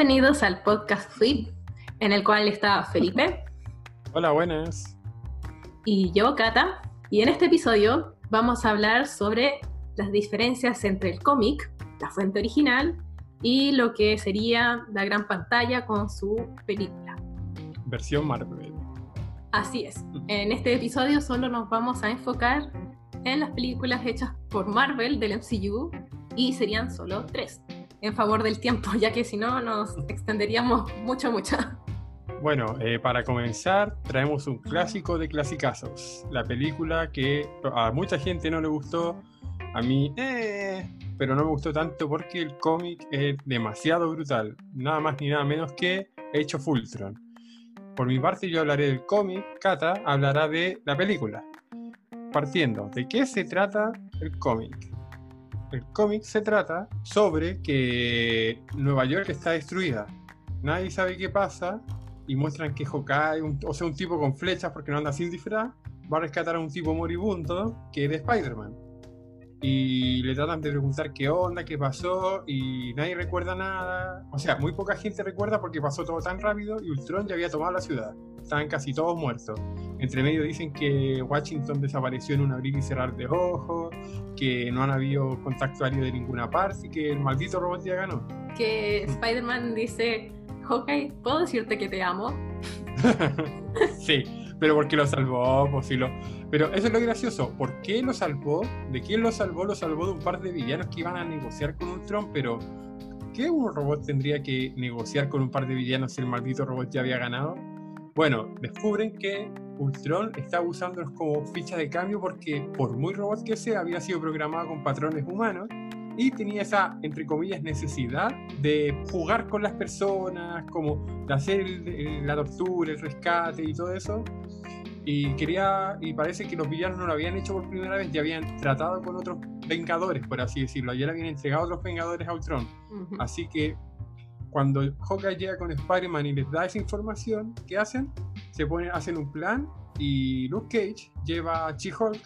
Bienvenidos al podcast Flip, en el cual está Felipe. Hola, buenas. Y yo, Cata. Y en este episodio vamos a hablar sobre las diferencias entre el cómic, la fuente original, y lo que sería la gran pantalla con su película. Versión Marvel. Así es. En este episodio solo nos vamos a enfocar en las películas hechas por Marvel del MCU y serían solo tres, en favor del tiempo, ya que si no nos extenderíamos mucho, mucho. Bueno, eh, para comenzar, traemos un clásico de clasicazos. La película que a mucha gente no le gustó, a mí, eh, pero no me gustó tanto porque el cómic es demasiado brutal. Nada más ni nada menos que Hecho Fultron. Por mi parte, yo hablaré del cómic, Kata hablará de la película. Partiendo, ¿de qué se trata el cómic? El cómic se trata sobre que Nueva York está destruida. Nadie sabe qué pasa y muestran que Hawkeye, o sea, un tipo con flechas porque no anda sin disfraz, va a rescatar a un tipo moribundo que es de Spider-Man. Y le tratan de preguntar qué onda, qué pasó, y nadie recuerda nada. O sea, muy poca gente recuerda porque pasó todo tan rápido y Ultron ya había tomado la ciudad. Estaban casi todos muertos. Entre medio dicen que Washington desapareció en un abrir y cerrar de ojos, que no han habido contacto aéreo de ninguna parte y que el maldito robot ya ganó. Que Spider-Man dice, Hawkeye, ¿puedo decirte que te amo? sí, pero porque lo salvó, pues lo... Pero eso es lo gracioso. ¿Por qué lo salvó? ¿De quién lo salvó? Lo salvó de un par de villanos que iban a negociar con Ultron, pero ¿qué un robot tendría que negociar con un par de villanos si el maldito robot ya había ganado? Bueno, descubren que Ultron está usándolos como ficha de cambio porque, por muy robot que sea, había sido programado con patrones humanos y tenía esa, entre comillas, necesidad de jugar con las personas, como de hacer la tortura, el rescate y todo eso. Y quería, y parece que los villanos no lo habían hecho por primera vez, ya habían tratado con otros Vengadores, por así decirlo, ya le habían entregado a otros Vengadores a Ultron. Así que cuando Hawkeye llega con Spider-Man y les da esa información, ¿qué hacen? Se ponen, hacen un plan y Luke Cage lleva a She-Hulk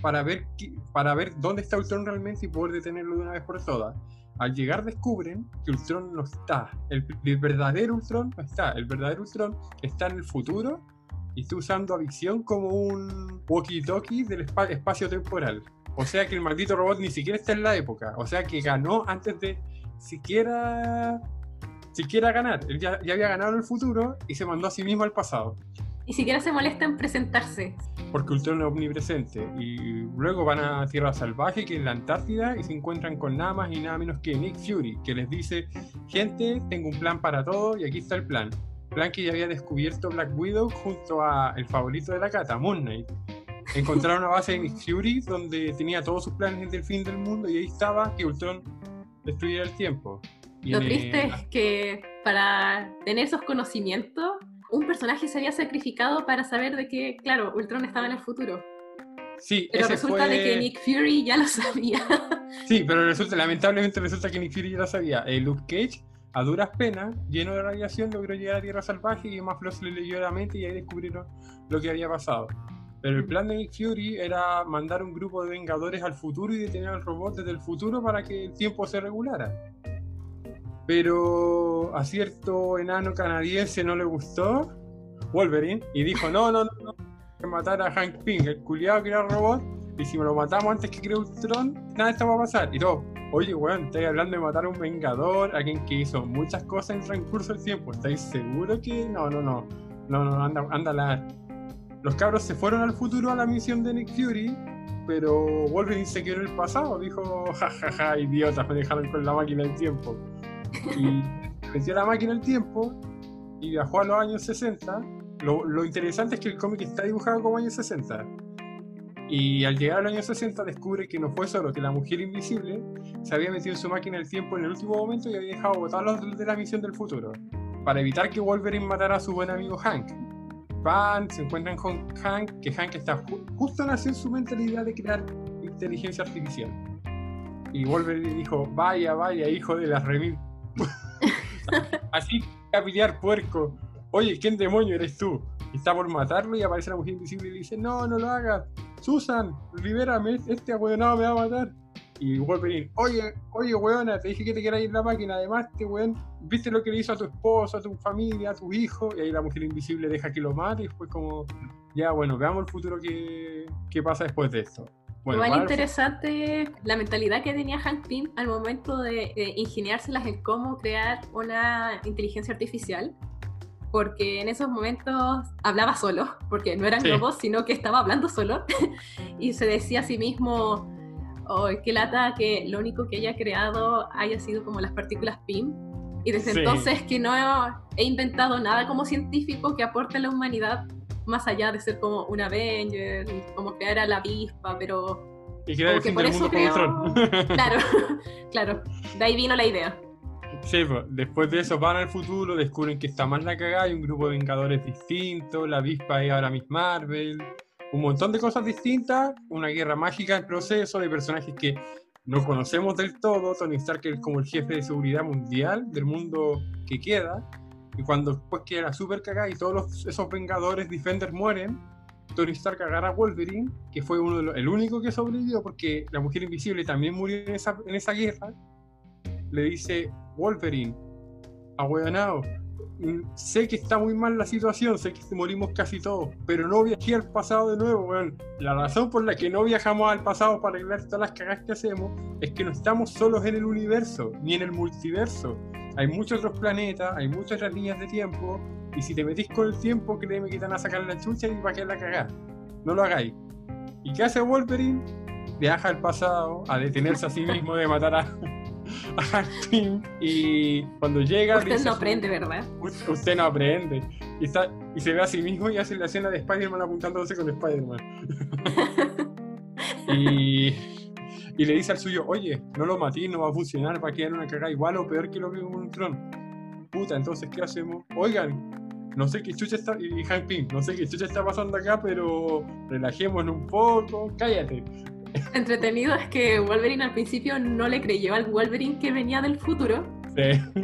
para ver, para ver dónde está Ultron realmente y poder detenerlo de una vez por todas. Al llegar descubren que Ultron no está. El, verdadero Ultron no está. El verdadero Ultron está en el futuro y está usando a Visión como un walkie-talkie del espacio temporal. O sea que el maldito robot ni siquiera está en la época. O sea que ganó antes de siquiera siquiera ganar. Él ya, había ganado en el futuro y se mandó a sí mismo al pasado. Ni siquiera se molesta en presentarse. Porque Ultron es omnipresente. Y luego van a Tierra Salvaje, que es la Antártida, y se encuentran con nada más y nada menos que Nick Fury, que les dice, gente, tengo un plan para todo y aquí está el plan. Plan que ya había descubierto Black Widow junto a el favorito de la cata, Moon Knight. Encontraron una base de Nick Fury donde tenía todos sus planes del fin del mundo y ahí estaba que Ultron destruyera el tiempo. Lo triste es que para tener esos conocimientos, un personaje se había sacrificado para saber de que, claro, Ultron estaba en el futuro. Sí, pero resulta de que Nick Fury ya lo sabía. Sí, pero resulta, lamentablemente resulta que Nick Fury ya lo sabía. Eh, Luke Cage, a duras penas, lleno de radiación, logró llegar a Tierra Salvaje y más se le leyó la mente y ahí descubrieron lo que había pasado. Pero el plan de Nick Fury era mandar un grupo de Vengadores al futuro y detener al robot desde el futuro para que el tiempo se regulara pero a cierto enano canadiense no le gustó Wolverine y dijo, no, no, no, no, que matar a Hank Pym, el culiado que era robot, y si me lo matamos antes que cree Ultron, nada de esto va a pasar. Y todo, oye, weón, estoy hablando de matar a un vengador, alguien que hizo muchas cosas en el transcurso del tiempo, ¿estáis seguros que? No, no, no, no, no, anda, anda la... Los cabros se fueron al futuro a la misión de Nick Fury, pero Wolverine se quedó en el pasado, dijo, jajaja, ja, ja, idiotas, me dejaron con la máquina del tiempo. Y metió la máquina el tiempo y viajó a los años 60. Lo, interesante es que el cómic está dibujado como años 60. Y al llegar al año 60 descubre que no fue solo que la mujer invisible se había metido en su máquina el tiempo en el último momento y había dejado botar los de la misión del futuro. Para evitar que Wolverine matara a su buen amigo Hank. Van, se encuentran con Hank, que Hank está justo nació en su mente la idea de crear inteligencia artificial. Y Wolverine dijo, vaya, vaya, hijo de las remil Así a pillar puerco. Oye, ¿quién demonio eres tú? está por matarlo y aparece la mujer invisible y dice, no, no lo hagas. Susan, libérame, este abuelado me va a matar. Y Wolverine, oye, oye, weona, te dije que te quieras ir la máquina, además, este weón, viste lo que le hizo a tu esposo, a tu familia, a tu hijo, y ahí la mujer invisible deja que lo mate, y después como, ya, bueno, veamos el futuro que, pasa después de esto. Bueno, Igual interesante la mentalidad que tenía Hank Pym al momento de, ingeniárselas en cómo crear una inteligencia artificial, porque en esos momentos hablaba solo, porque no eran globos, sino que estaba hablando solo, y se decía a sí mismo, oh, qué lata que lo único que haya creado haya sido como las partículas PIM. Y desde entonces que no he inventado nada como científico que aporte a la humanidad más allá de ser como un Avenger, como crear a la avispa, pero... Y que por eso creo... Claro, claro, de ahí vino la idea. Sí, pues, después de eso van al futuro, descubren que está más la cagada, hay un grupo de vengadores distintos, la avispa es ahora Miss Marvel, un montón de cosas distintas, una guerra mágica en proceso de personajes que no conocemos del todo, Tony Stark es como el jefe de seguridad mundial del mundo que queda, y cuando después queda la super cagada y todos esos vengadores Defenders mueren, Tony Stark agarra a Wolverine, que fue uno de el único que sobrevivió porque la mujer invisible también murió en esa, en esa guerra, le dice, Wolverine, ahueonado, sé que está muy mal la situación, sé que morimos casi todos, pero no viajé al pasado de nuevo, weón. La razón por la que no viajamos al pasado para arreglar todas las cagas que hacemos es que no estamos solos en el universo, ni en el multiverso. Hay muchos otros planetas, hay muchas otras líneas de tiempo, y si te metís con el tiempo, créeme que te van a sacar la chucha y va a quedar la cagada. No lo hagáis. ¿Y qué hace Wolverine? Viaja al pasado a detenerse a sí mismo de matar a, y cuando llega. Usted no aprende, ¿verdad? Usted no aprende. Y, está, y se ve a sí mismo y hace la escena de Spider-Man apuntándose con Spider-Man. y, y, le dice al suyo: Oye, no lo maté, no va a funcionar, va a quedar una cagada igual o peor que lo que un tron. Puta, entonces, ¿qué hacemos? Oigan, no sé qué chucha está. Y Hank Pym, no sé qué chucha está pasando acá, pero relajémonos un poco. Cállate entretenido es que Wolverine al principio no le creyó al Wolverine que venía del futuro.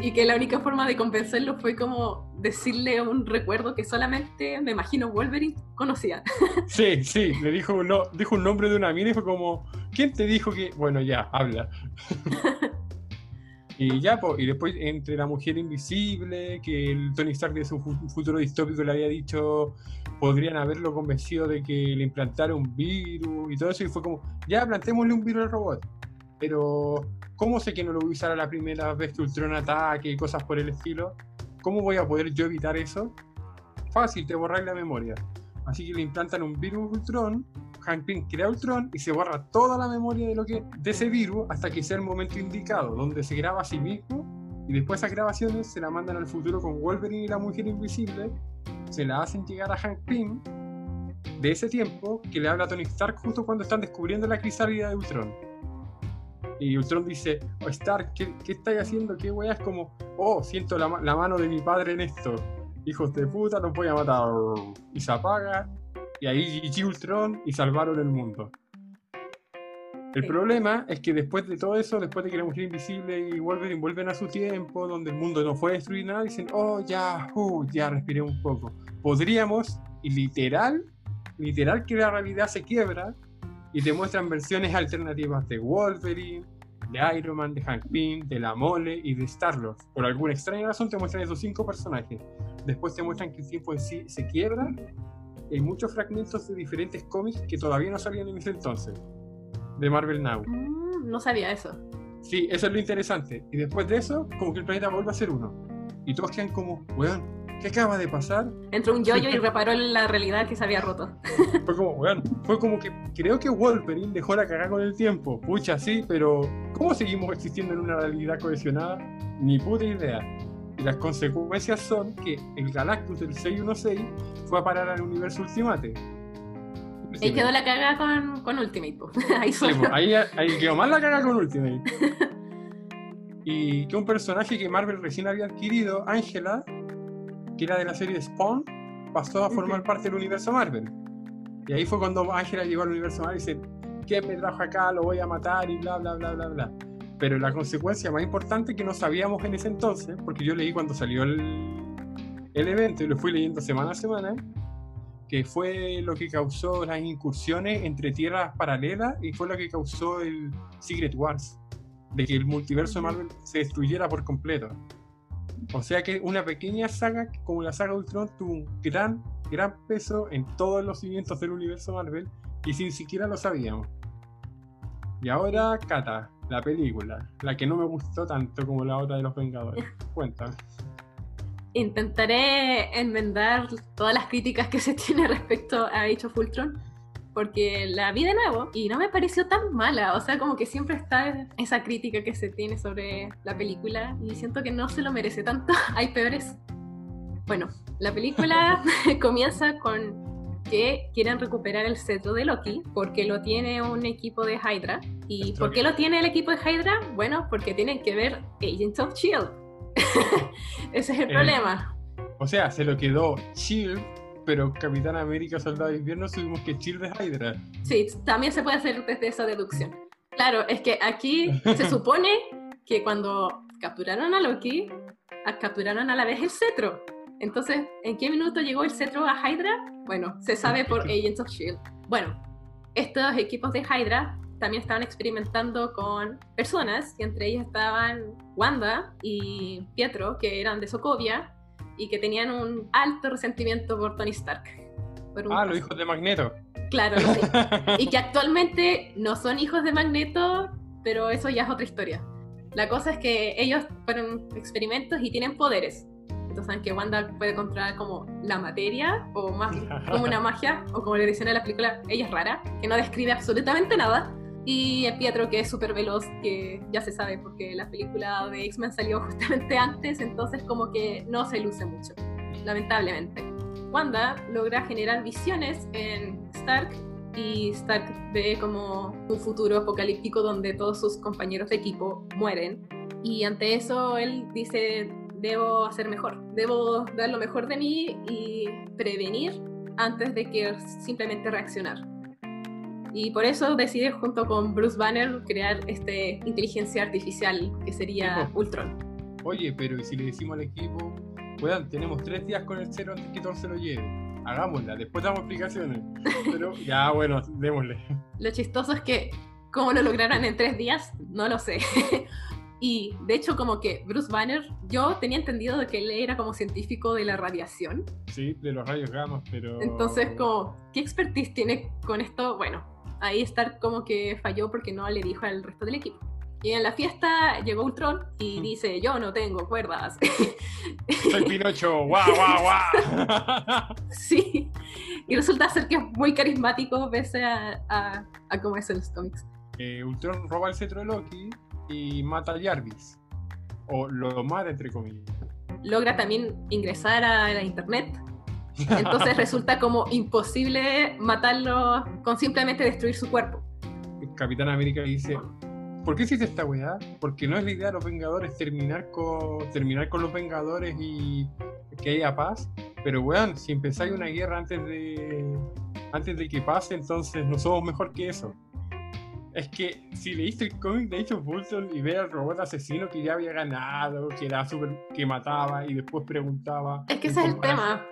Y que la única forma de convencerlo fue como decirle un recuerdo que solamente, me imagino, Wolverine conocía. Sí, sí, le dijo, no, dijo un nombre de una mina y fue como, ¿quién te dijo que...? Bueno, ya, habla. Y ya, y después entre la mujer invisible, que el Tony Stark de su futuro distópico le había dicho, podrían haberlo convencido de que le implantara un virus y todo eso, y fue como, ya plantémosle un virus al robot. Pero, ¿cómo sé que no lo voy a usar a la primera vez que Ultron ataque y cosas por el estilo? ¿Cómo voy a poder yo evitar eso? Fácil, te borráis la memoria. Así que le implantan un virus Ultron Hank Pym crea Ultron y se borra toda la memoria de, lo que, de ese virus hasta que sea el momento indicado, donde se graba a sí mismo y después esas grabaciones se la mandan al futuro con Wolverine y la Mujer Invisible, se la hacen llegar a Hank Pym de ese tiempo que le habla a Tony Stark justo cuando están descubriendo la crisálida de Ultron. Y Ultron dice, oh, Stark, ¿qué, ¿qué estáis haciendo? ¿Qué weá? Es como, oh, siento la, la, mano de mi padre en esto. Hijos de puta, los voy a matar. Y se apaga y ahí GG Ultron y salvaron el mundo. El problema es que después de todo eso, después de que la mujer invisible y Wolverine vuelven a su tiempo, donde el mundo no fue destruir nada, dicen, oh, ya, uh, ya respiré un poco. Podríamos, y literal, literal que la realidad se quiebra y te muestran versiones alternativas de Wolverine, de Iron Man, de Hank Pym, de La Mole y de Star-Lord. Por alguna extraña razón te muestran esos cinco personajes. Después te muestran que el tiempo en sí se quiebra hay muchos fragmentos de diferentes cómics que todavía no salían en ese entonces, de Marvel Now. Mm, no sabía eso. Sí, eso es lo interesante. Y después de eso, como que el planeta vuelve a ser uno. Y todos quedan como, weón, ¿qué acaba de pasar? Entró un yoyo y reparó la realidad que se había roto. fue como, weón, fue como que creo que Wolverine dejó la cagada con el tiempo. Pucha, sí, pero ¿cómo seguimos existiendo en una realidad cohesionada? Ni puta idea. Y las consecuencias son que el Galactus del 616 fue a parar al universo Ultimate. Ahí quedó la caga con, con Ultimate. ahí, ahí, ahí, quedó más la caga con Ultimate. y que un personaje que Marvel recién había adquirido, Angela, que era de la serie Spawn, pasó a formar parte del universo Marvel. Y ahí fue cuando Angela llegó al universo Marvel y dice, ¿qué me trajo acá? Lo voy a matar y bla, bla, bla, bla, bla. Pero la consecuencia más importante que no sabíamos en ese entonces, porque yo leí cuando salió el, evento y lo fui leyendo semana a semana, que fue lo que causó las incursiones entre tierras paralelas y fue lo que causó el Secret Wars, de que el multiverso de Marvel se destruyera por completo. O sea que una pequeña saga como la saga Ultron tuvo un gran, gran peso en todos los cimientos del universo Marvel y sin siquiera lo sabíamos. Y ahora, Kata, la película, la que no me gustó tanto como la otra de los Vengadores. Cuéntame. Intentaré enmendar todas las críticas que se tiene respecto a Age of Ultron, porque la vi de nuevo y no me pareció tan mala. O sea, como que siempre está esa crítica que se tiene sobre la película y siento que no se lo merece tanto. Hay peores. Bueno, la película comienza con que quieren recuperar el cetro de Loki porque lo tiene un equipo de Hydra. ¿Y por qué lo tiene el equipo de Hydra? Bueno, porque tienen que ver Agents of Shield. Ese es el eh, problema. O sea, se lo quedó Shield, pero Capitán América, Soldado de Invierno, subimos que Shield es Hydra. Sí, también se puede hacer desde esa deducción. Claro, es que aquí se supone que cuando capturaron a Loki, capturaron a la vez el cetro. Entonces, ¿en qué minuto llegó el cetro a Hydra? Bueno, se sabe por Agents of Shield. Bueno, estos equipos de Hydra también estaban experimentando con personas, y entre ellas estaban Wanda y Pietro, que eran de Sokovia y que tenían un alto resentimiento por Tony Stark. ah, los hijos de Magneto. Claro, sí. y que actualmente no son hijos de Magneto, pero eso ya es otra historia. La cosa es que ellos fueron experimentos y tienen poderes. Entonces saben que Wanda puede controlar como la materia o más como una magia, o como le dicen en la película, ella es rara, que no describe absolutamente nada. Y Pietro, que es súper veloz, que ya se sabe porque la película de X-Men salió justamente antes, entonces como que no se luce mucho, lamentablemente. Wanda logra generar visiones en Stark y Stark ve como un futuro apocalíptico donde todos sus compañeros de equipo mueren. Y ante eso él dice, debo hacer mejor, debo dar lo mejor de mí y prevenir antes de que simplemente reaccionar. Y por eso decide junto con Bruce Banner crear este inteligencia artificial que sería Ultron. Oye, pero ¿y si le decimos al equipo, bueno, tenemos tres días con el cero antes que todo se lo lleve? Hagámosla, después damos explicaciones. Pero ya, bueno, démosle. Lo chistoso es que, ¿cómo lo lograron en tres días? No lo sé. Y de hecho, como que Bruce Banner, yo tenía entendido de que él era como científico de la radiación. Sí, de los rayos gamma, pero. Entonces, como, ¿qué expertise tiene con esto? Bueno, ahí Stark como que falló porque no le dijo al resto del equipo. Y en la fiesta llegó Ultron y dice, yo no tengo cuerdas. Soy Pinocho, guau, guau, guau. sí, y resulta ser que es muy carismático pese a, a, cómo es en los cómics. Eh, Ultron roba el cetro de Loki y mata a Jarvis. O lo mata, entre comillas. Logra también ingresar a la internet. Entonces resulta como imposible matarlo con simplemente destruir su cuerpo. El Capitán América dice, ¿por qué hiciste esta weá? Porque no es la idea de los Vengadores terminar con, terminar con los Vengadores y que haya paz. Pero weón, si empezáis una guerra antes de, antes de que pase, entonces no somos mejor que eso. Es que si leíste el cómic de Age of y ve al robot asesino que ya había ganado, que era super, que mataba y después preguntaba. Es que ese es el tema.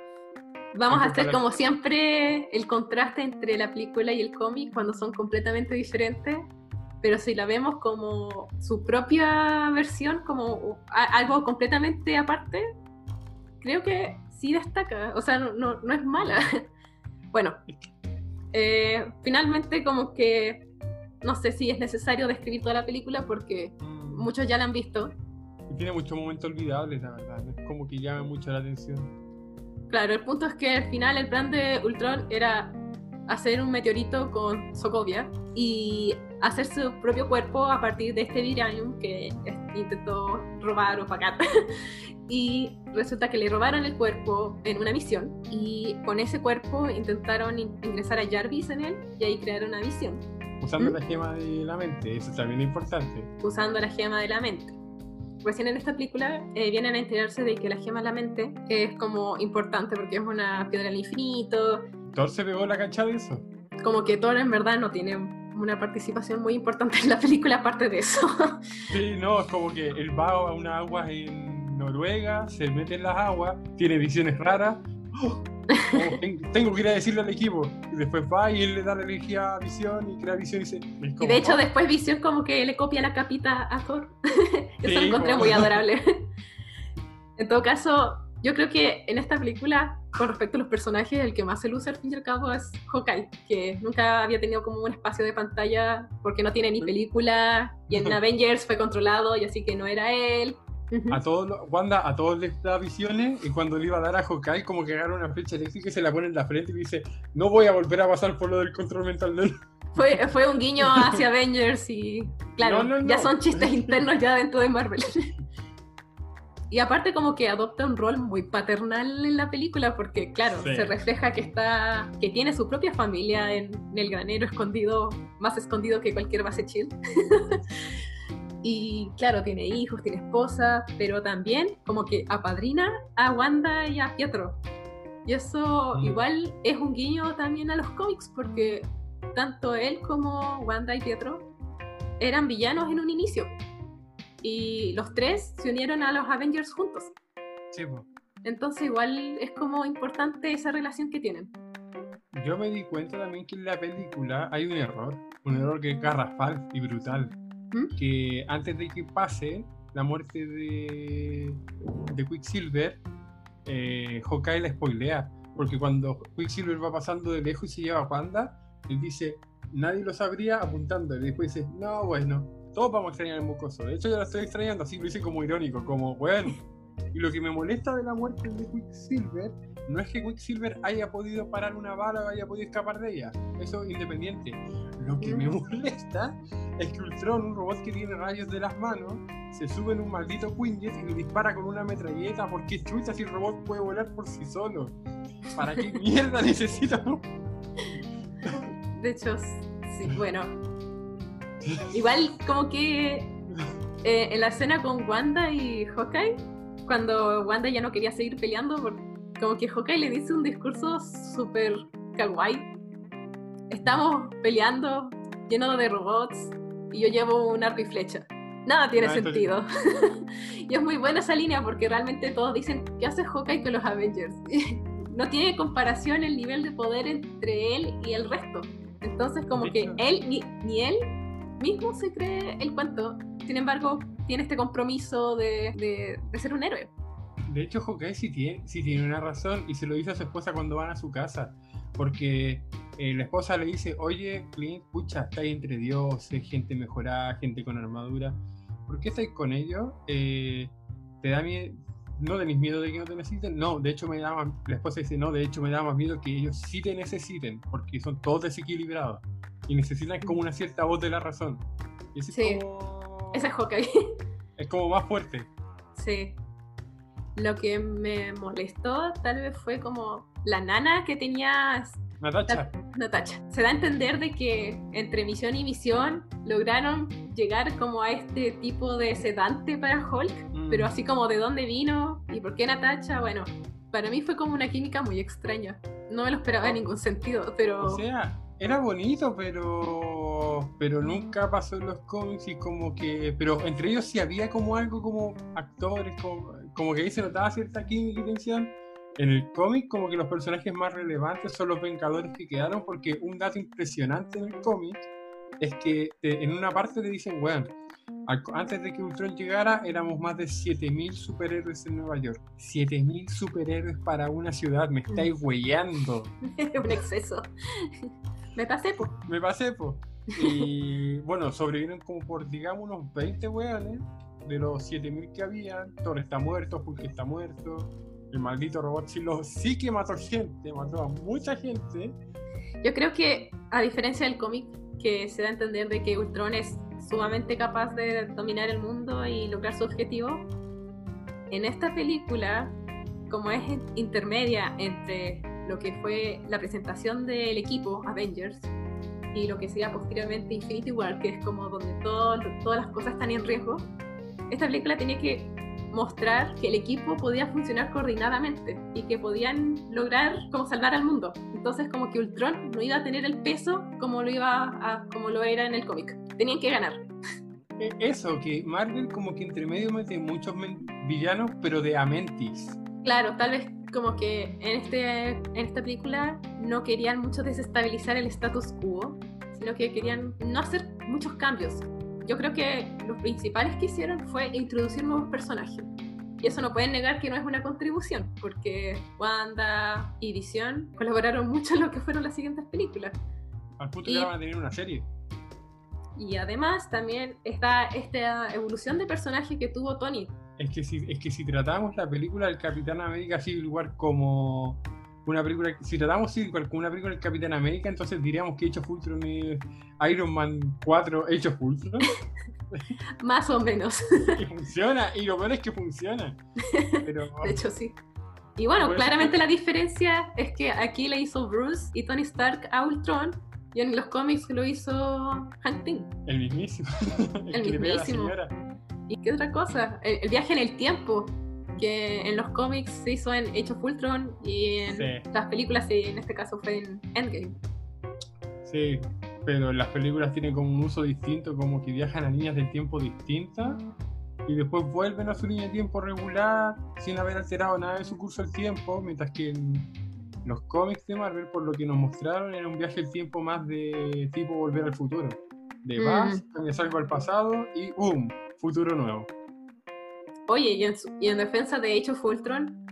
Vamos a hacer como siempre el contraste entre la película y el cómic cuando son completamente diferentes, pero si la vemos como su propia versión, como algo completamente aparte, creo que sí destaca, o sea, no, no es mala. bueno, eh, finalmente como que no sé si es necesario describir toda la película porque muchos ya la han visto. Y tiene muchos momentos olvidables, la verdad. Es como que llama mucho la atención. Claro, el punto es que al final el plan de Ultron era hacer un meteorito con Sokovia y hacer su propio cuerpo a partir de este Viranium que intentó robar o pagar. y resulta que le robaron el cuerpo en una misión y con ese cuerpo intentaron ingresar a Jarvis en él y ahí crearon una visión Usando la gema de la mente, eso también es importante. Usando la gema de la mente. Recién en esta película eh, vienen a enterarse de que la gema de la mente es como importante porque es una piedra del infinito. Thor se pegó la cancha de eso. Como que Thor en verdad no tiene una participación muy importante en la película aparte de eso. Sí, no, es como que él va a unas aguas en Noruega, se mete en las aguas, tiene visiones raras. ¡Oh! Oh, tengo que ir a decirle al equipo. Y después va y él le da la energía a Visión y crea Visión y dice. y de hecho, después Visión como que le copia la capita a Thor. Eso lo encontré muy adorable. en todo caso, yo creo que en esta película, con respecto a los personajes, el que más se luce al fin y al cabo es Hawkeye, que nunca había tenido como un espacio de pantalla porque no tiene ni película, y en Avengers fue controlado y así que no era él. A todos, Wanda a todos les da visiones y cuando le iba a dar a Hawkeye como que agarra una flecha eléctrica y se la pone en la frente y dice no voy a volver a pasar por lo del control mental de él. Fue, fue un guiño hacia Avengers y claro, ya son chistes internos ya dentro de Marvel. Y aparte como que adopta un rol muy paternal en la película porque claro, se refleja que está que tiene su propia familia en, el granero escondido, más escondido que cualquier base chill. Y claro, tiene hijos, tiene esposa, pero también como que apadrina a Wanda y a Pietro. Y eso mm. igual es un guiño también a los cómics porque tanto él como Wanda y Pietro eran villanos en un inicio y los tres se unieron a los Avengers juntos. Sí, Entonces igual es como importante esa relación que tienen. Yo me di cuenta también que en la película hay un error, un error que es garrafal y brutal, Que antes de que pase la muerte de, de Quicksilver, eh, Hawkeye la spoilea, porque cuando Quicksilver va pasando de lejos y se lleva a Wanda, él dice, nadie lo sabría apuntando, y después dice, no, bueno, todos vamos a extrañar el mucoso. De hecho, yo lo estoy extrañando, así lo hice como irónico, como, bueno. Y lo que me molesta de la muerte de Quicksilver no es que Quicksilver haya podido parar una bala o haya podido escapar de ella. Eso independiente. Lo que me molesta es que Ultron, un robot que tiene rayos de las manos, se sube en un maldito Quinjet y le dispara con una metralleta porque chucha si el robot puede volar por sí solo. ¿Para qué mierda necesita? De hecho, sí, bueno, Igual como que eh, en la escena con Wanda y Hawkeye, cuando Wanda ya no quería seguir peleando, como que Hawkeye le dice un discurso súper kawaii. Estamos peleando lleno de robots y yo llevo un arco y flecha. Nada tiene ah, sentido. y es muy buena esa línea porque realmente todos dicen, ¿qué hace Hawkeye con los Avengers? no tiene comparación el nivel de poder entre él y el resto. Entonces como que él, ni, ni él mismo se cree el cuento. Sin embargo, tiene este compromiso de, ser un héroe. De hecho, Hawkeye sí tiene, sí tiene una razón y se lo dice a su esposa cuando van a su casa. Porque eh, la esposa le dice, oye, Clint, pucha, estáis entre dioses, gente mejorada, gente con armadura. ¿Por qué estáis con ellos? Eh, ¿Te da miedo? ¿No tenéis miedo de que no te necesiten? No, de hecho me da más, la esposa dice, no, de hecho me da más miedo que ellos sí te necesiten, porque son todos desequilibrados y necesitan como una cierta voz de la razón. Y sí. es como... Ese es Hawkeye. Es como más fuerte. Sí. Lo que me molestó tal vez fue como la nana que tenía Natacha. Natacha. Se da a entender de que entre misión y misión lograron llegar como a este tipo de sedante para Hulk, mm. pero así como de dónde vino y por qué Natacha, bueno, para mí fue como una química muy extraña. No me lo esperaba en ningún sentido, pero... O sea, era bonito, pero pero nunca pasó en los cómics y como que, pero entre ellos sí había como algo como actores, como, que ahí se notaba cierta química y tensión. En el cómic como que los personajes más relevantes son los Vengadores que quedaron porque un dato impresionante en el cómic es que en una parte le dicen, bueno, antes de que Ultron llegara éramos más de 7.000 superhéroes en Nueva York. 7.000 superhéroes para una ciudad, me estáis huellando. un exceso. Me pasé, pues. Me pasé, pues. Y bueno, sobrevivieron como por, digamos, unos 20 weones de los 7000 que había. Thor está muerto, Hulk está muerto. El maldito robot sí, lo, sí que mató gente, mató a mucha gente. Yo creo que, a diferencia del cómic, que se da a entender de que Ultron es sumamente capaz de dominar el mundo y lograr su objetivo, en esta película, como es intermedia entre lo que fue la presentación del equipo Avengers y lo que sería posteriormente Infinity War, que es como donde todo, todas las cosas están en riesgo, esta película tenía que mostrar que el equipo podía funcionar coordinadamente y que podían lograr como salvar al mundo. Entonces como que Ultron no iba a tener el peso como lo iba a, como lo era en el cómic. Tenían que ganar. E, eso, que Marvel como que entre medio mete muchos villanos, pero de Amentis. Claro, tal vez como que en, este, en esta película no querían mucho desestabilizar el status quo, sino que querían no hacer muchos cambios. Yo creo que los principales que hicieron fue introducir nuevos personajes. Y eso no pueden negar que no es una contribución, porque Wanda y Vision colaboraron mucho en lo que fueron las siguientes películas. Al punto que van a tener una serie. Y además también está esta evolución de personaje que tuvo Tony. Es que si, es que si tratamos la película del Capitán América Civil War como una película, si tratamos Civil War como una película del Capitán América, entonces diríamos que Hecho Fultron es Iron Man 4 Hecho Fultron. Más o menos. y funciona, y lo peor es que funciona. de hecho, sí. Y bueno, claramente la diferencia es que aquí le hizo Bruce y Tony Stark a Ultron, y en los cómics lo hizo Hank Pym. El mismísimo. El, mismísimo. ¿Y qué otra cosa? El, viaje en el tiempo, que en los cómics se hizo en Age of Ultron y en las películas, en este caso fue en Endgame. Sí, pero las películas tienen como un uso distinto, como que viajan a líneas del tiempo distintas y después vuelven a su línea de tiempo regular sin haber alterado nada de su curso del tiempo, mientras que en los cómics de Marvel, por lo que nos mostraron, era un viaje del tiempo más de tipo volver al futuro. De vas, cambias algo al pasado y ¡boom! Futuro nuevo. Oye, y en, y en defensa de Age of Ultron,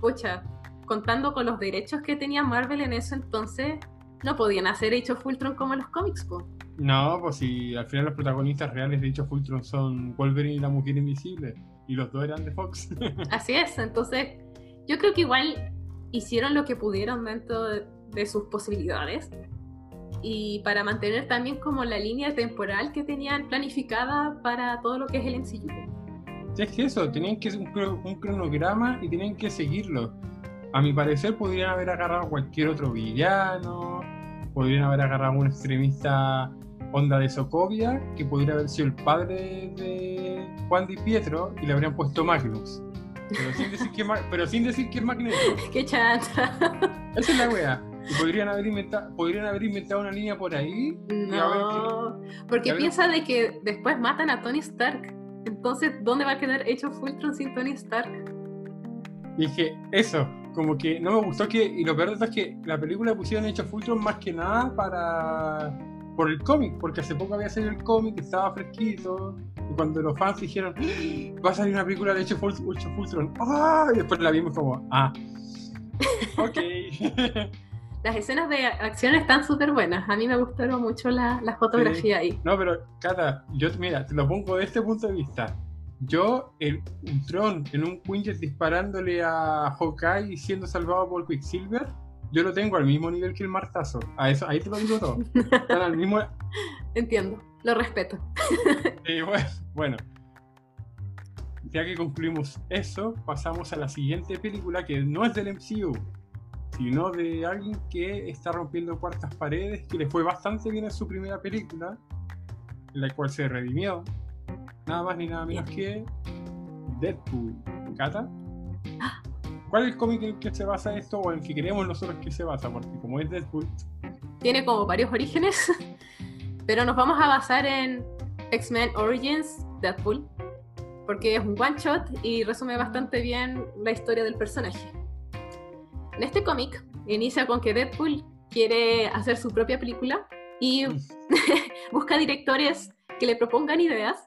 pucha, contando con los derechos que tenía Marvel en ese entonces, no podían hacer Age of Ultron como en los cómics, po. No, pues si al final los protagonistas reales de Age of Ultron son Wolverine y la Mujer Invisible, y los dos eran de Fox. Así es, entonces yo creo que igual hicieron lo que pudieron dentro de, sus posibilidades y para mantener también como la línea temporal que tenían planificada para todo lo que es el MCU. Sí, es que eso, tenían que un, un cronograma y tenían que seguirlo. A mi parecer podrían haber agarrado cualquier otro villano, podrían haber agarrado un extremista onda de Sokovia, que podría haber sido el padre de Juan Di Pietro, y le habrían puesto Magnus. Pero sin decir que, pero sin decir que es Magneto. Qué chata. Esa es la wea. Y podrían haber inventado, podrían haber inventado una línea por ahí. No, porque piensa de que después matan a Tony Stark. Entonces, ¿dónde va a quedar hecho Fultron sin Tony Stark? dije, eso, como que no me gustó que, y lo peor de todo es que la película pusieron hecho Fultron más que nada para por el cómic, porque hace poco había salido el cómic, estaba fresquito, y cuando los fans dijeron, va a salir una película de hecho Fultron, ¡ah! y después la vimos como, ah, ok. Las escenas de acción están súper buenas, a mí me gustaron mucho la, la fotografía ahí. No, pero Cata, yo mira, te lo pongo de este punto de vista yo, el Ultron en un Quinjet disparándole a Hawkeye y siendo salvado por Quicksilver, yo lo tengo al mismo nivel que el Martazo. A eso, ahí te lo digo todo. Están al mismo... Entiendo, lo respeto. bueno, ya que concluimos eso, pasamos a la siguiente película que no es del MCU, sino de alguien que está rompiendo cuartas paredes, que le fue bastante bien en su primera película, en la cual se redimió, nada más ni nada menos que Deadpool. ¿Cata? ¿Cuál es el cómic en el que se basa esto o en el que queremos nosotros que se basa? Porque como es Deadpool... Tiene como varios orígenes, pero nos vamos a basar en X-Men Origins Deadpool, porque es un one shot y resume bastante bien la historia del personaje. En este cómic inicia con que Deadpool quiere hacer su propia película y mm. busca directores que le propongan ideas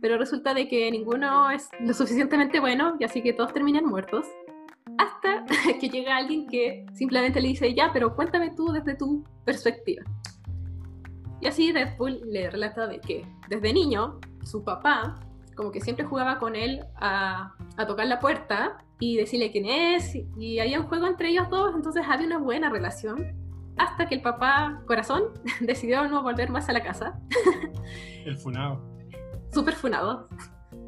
pero resulta de que ninguno es lo suficientemente bueno y así que todos terminan muertos. Hasta que llega alguien que simplemente le dice, ya, pero cuéntame tú desde tu perspectiva. Y así Deadpool le relata de que desde niño su papá como que siempre jugaba con él a, a tocar la puerta y decirle quién es y había un juego entre ellos dos, entonces había una buena relación hasta que el papá corazón decidió no volver más a la casa. El funado súper funado.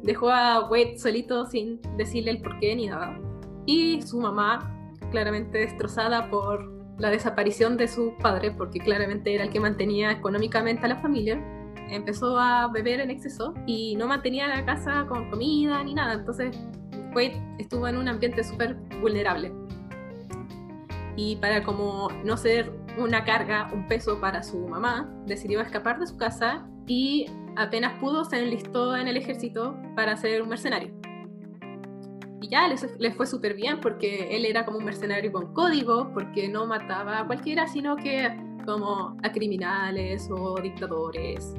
Dejó a Wade solito sin decirle el porqué ni nada. Y su mamá, claramente destrozada por la desaparición de su padre, porque claramente era el que mantenía económicamente a la familia, empezó a beber en exceso y no mantenía la casa con comida ni nada. Entonces Wade estuvo en un ambiente súper vulnerable. Y para como no ser una carga, un peso para su mamá, decidió escapar de su casa y apenas pudo se enlistó en el ejército para ser un mercenario. y ya les fue súper bien porque él era como un mercenario con código, porque no mataba a cualquiera, sino que como a criminales o dictadores.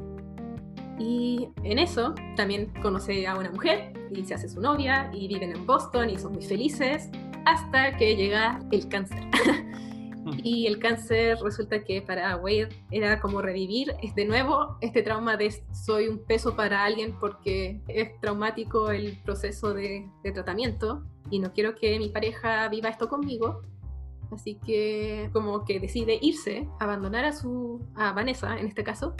Y en eso también conoce a una mujer y se hace su novia y viven en Boston y son muy felices hasta que llega el cáncer. y el cáncer resulta que para Wade era como revivir de nuevo este trauma de soy un peso para alguien porque es traumático el proceso de, de tratamiento y no quiero que mi pareja viva esto conmigo. Así que como que decide irse, abandonar a su a Vanessa en este caso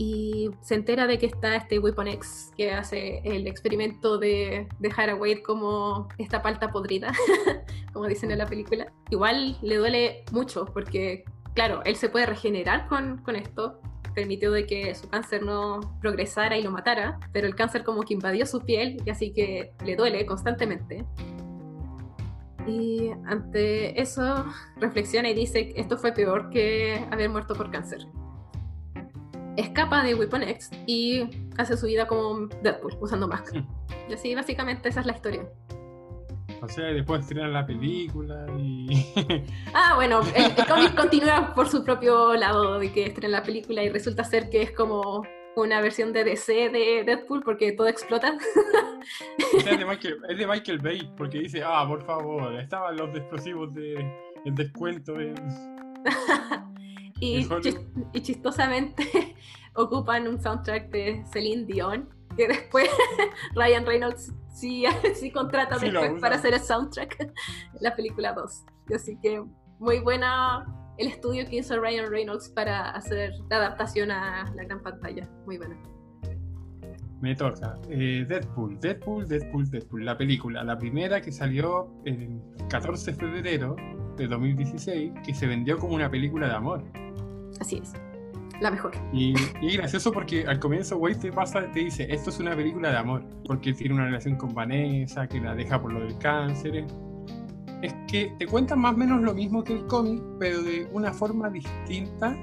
y se entera de que está este Weapon X que hace el experimento de dejar a Wade como esta palta podrida, como dicen en la película. Igual le duele mucho porque, claro, él se puede regenerar con, con esto, permitió de que su cáncer no progresara y lo matara, pero el cáncer como que invadió su piel y así que le duele constantemente. Y ante eso reflexiona y dice, esto fue peor que haber muerto por cáncer escapa de Weapon X y hace su vida como Deadpool, usando máscara. Y así, básicamente, esa es la historia. O sea, después tiran la película y. ah, bueno, el, cómic continúa por su propio lado de que estrenan la película y resulta ser que es como una versión de DC de Deadpool porque todo explota. es, de Michael, es de Michael Bay porque dice, ah, por favor, estaban los explosivos de, en descuento. Y, y, chistosamente ocupan un soundtrack de Celine Dion, que después Ryan Reynolds sí, sí contrata después para hacer el soundtrack la película 2. Así que muy buena el estudio que hizo Ryan Reynolds para hacer la adaptación a la gran pantalla. Muy buena. Me toca. Eh, Deadpool, Deadpool, Deadpool, Deadpool. La película, la primera que salió el 14 de febrero de 2016, que se vendió como una película de amor. Así es la mejor. Y, y, gracioso porque al comienzo Wade te pasa, te dice, esto es una película de amor, porque tiene una relación con Vanessa, que la deja por lo del cáncer. Es que te cuentan más o menos lo mismo que el cómic, pero de una forma distinta,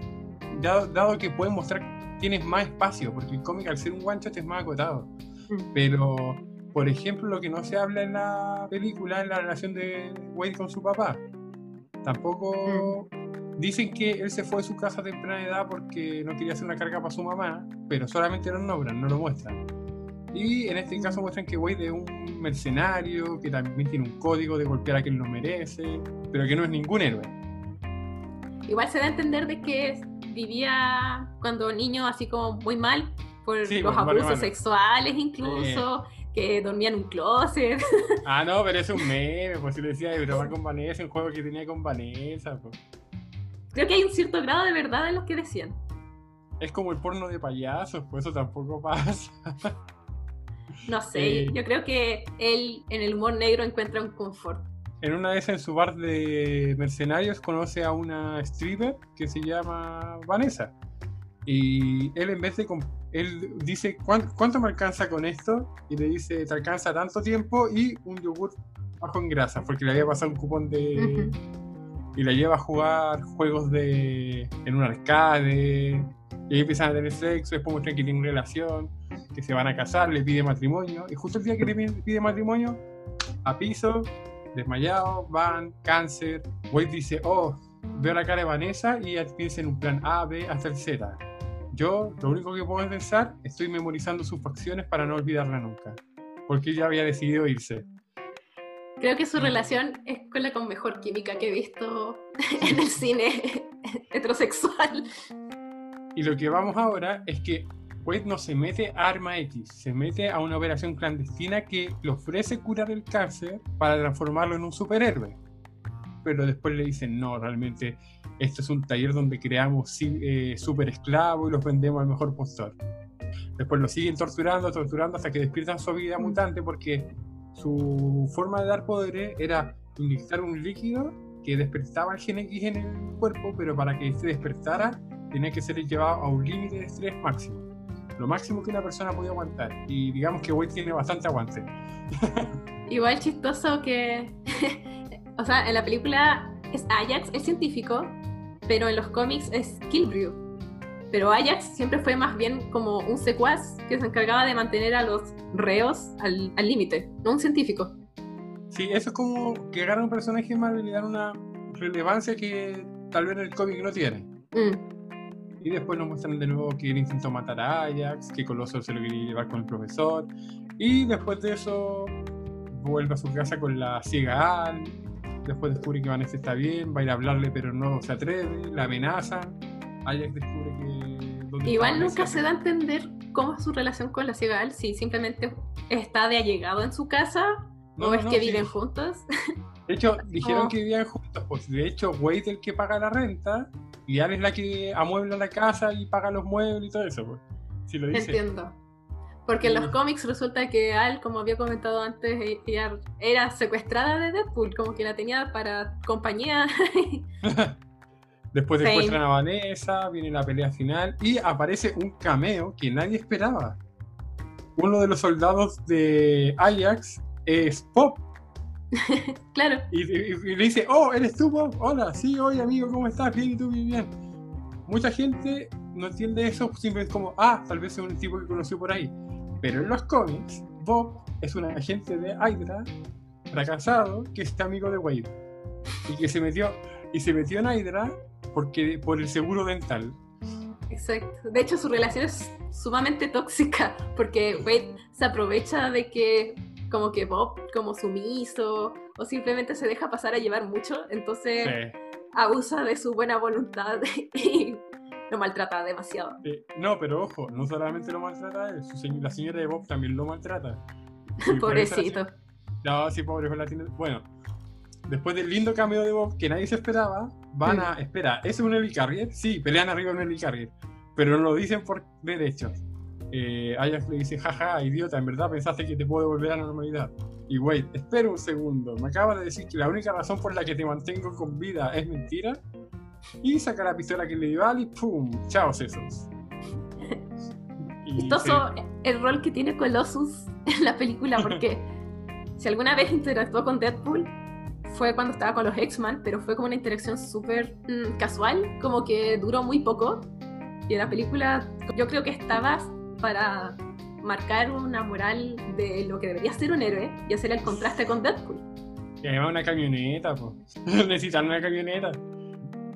dado, que pueden mostrar tienes más espacio, porque el cómic al ser un one es más acotado. Mm. Pero, por ejemplo, lo que no se habla en la película es la relación de Wade con su papá. Tampoco mm. Dicen que él se fue de su casa a temprana edad porque no quería hacer una carga para su mamá, pero solamente lo nombran, no lo muestran. Y en este caso muestran que Wade es un mercenario, que también tiene un código de golpear a quien lo merece, pero que no es ningún héroe. Igual se da a entender de que vivía cuando niño así como muy mal por los abusos sexuales incluso. que dormía en un closet. Ah, no, pero es un meme, pues si le decía de bromar con Vanessa, un juego que tenía con Vanessa. Pues creo que hay un cierto grado de verdad en lo que decían. Es como el porno de payasos, pues eso tampoco pasa. No sé, eh, yo creo que él en el humor negro encuentra un confort. En una vez en su bar de mercenarios conoce a una stripper que se llama Vanessa. Y él en vez de... Él dice, ¿cuánto, me alcanza con esto? Y le dice, te alcanza tanto tiempo y un yogur bajo en grasa, porque le había pasado un cupón de, y la lleva a jugar juegos de en un arcade y ahí empiezan a tener sexo, después muestran que tienen relación, que se van a casar, le pide matrimonio y justo el día que le pide matrimonio, a piso, desmayado, van, cáncer, Wade dice, oh, veo la cara de Vanessa y piensa en un plan A, B hasta el Z. Yo lo único que puedo pensar, estoy memorizando sus facciones para no olvidarla nunca, porque ya había decidido irse. Creo que su relación es con la con mejor química que he visto en el cine heterosexual. Y lo que vamos ahora es que Wade no se mete a Arma X, se mete a una operación clandestina que le ofrece curar el cáncer para transformarlo en un superhéroe. Pero después le dicen, no, realmente esto es un taller donde creamos eh, super esclavos y los vendemos al mejor postor. Después lo siguen torturando, torturando hasta que despiertan su vida mutante porque su forma de dar poderes era inyectar un líquido que despertaba el gen X en el cuerpo, pero para que se despertara tenía que ser llevado a un límite de estrés máximo. Lo máximo que una persona podía aguantar. Y digamos que Wade tiene bastante aguante. Igual chistoso que. o sea, en la película es Ajax, es científico, pero en los cómics es Killbrew. Pero Ajax siempre fue más bien como un secuaz que se encargaba de mantener a los reos al límite, no un científico. Sí, eso es como que agarran un personaje Marvel y le dan una relevancia que tal vez en el cómic no tiene. Mm. Y después nos muestran de nuevo que él intentó matar a Ajax, que Coloso se lo quería llevar con el profesor. Y después de eso vuelve a su casa con la ciega Al. Después descubre que Vanessa está bien, va a ir a hablarle pero no se atreve, la amenazan. Ajax descubre que... Igual nunca se da a entender cómo es su relación con la ciega Al, si simplemente está de allegado en su casa o es que viven juntos. De hecho, dijeron que vivían juntos, pues de hecho Wade es el que paga la renta y Al es la que amuebla la casa y paga los muebles y todo eso, pues. Si lo dice. Entiendo. Porque en los cómics resulta que Al, como había comentado antes, e-, ella era secuestrada de Deadpool, como que la tenía para compañía. Después secuestran a Vanessa, viene la pelea final y aparece un cameo que nadie esperaba. Uno de los soldados de Ajax es Pop. claro. Y, le dice, oh, ¿eres tú, Pop? Hola, sí, oye, amigo, ¿cómo estás? Bien, y tú, bien, bien. Mucha gente no entiende eso, simplemente como, ah, tal vez es un tipo que conoció por ahí. Pero en los cómics, Bob es un agente de Hydra fracasado que está amigo de Wade. Y que se metió, y se metió en Hydra porque, por el seguro dental. Exacto. De hecho, su relación es sumamente tóxica porque Wade se aprovecha de que como que Bob como sumiso o simplemente se deja pasar a llevar mucho, entonces abusa de su buena voluntad y lo maltrata demasiado. no, pero ojo, no solamente lo maltrata él, la señora de Bob también lo maltrata. Pobrecito. no, sí, pobre la. Bueno, después del lindo cambio de Bob que nadie se esperaba, van a... Espera, ¿es un Helicarrier? Sí, pelean arriba un Helicarrier, pero no lo dicen por derechos. Eh, Ajax le dice, jaja, idiota, en verdad pensaste que te puedo volver a la normalidad. Y wait, espera un segundo, me acaba de decir que la única razón por la que te mantengo con vida es mentira. Y saca la pistola que le dio Ali, ¡pum! ¡Chao, sesos! Chistoso el rol que tiene Colossus en la película, porque si alguna vez interactuó con Deadpool, fue cuando estaba con los X-Men, pero fue como una interacción súper mm, casual, como que duró muy poco. Y la película yo creo que estaba para marcar una moral de lo que debería ser un héroe y hacer el contraste con Deadpool. Y además una camioneta, pues. Necesitan una camioneta.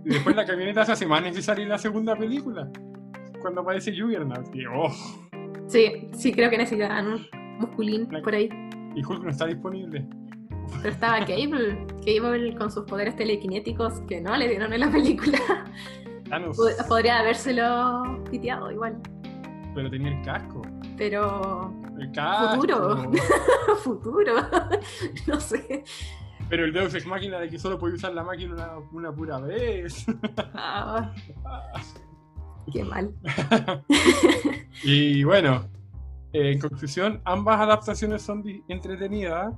Y después la camioneta se hace más necesaria en la segunda película. Cuando aparece Juggernaut. oh. Sí, sí, creo que necesitan un musculín por ahí. Y Hulk no está disponible. Pero estaba Cable, Cable con sus poderes telequinéticos que no le dieron en la película. Podría habérselo piteado igual. Pero tenía el casco. Pero. El casco. Futuro. Futuro. no sé. Pero el Deus Ex Máquina de que solo podía usar la máquina una, pura vez. Ah, qué mal. y bueno, en conclusión, ambas adaptaciones son entretenidas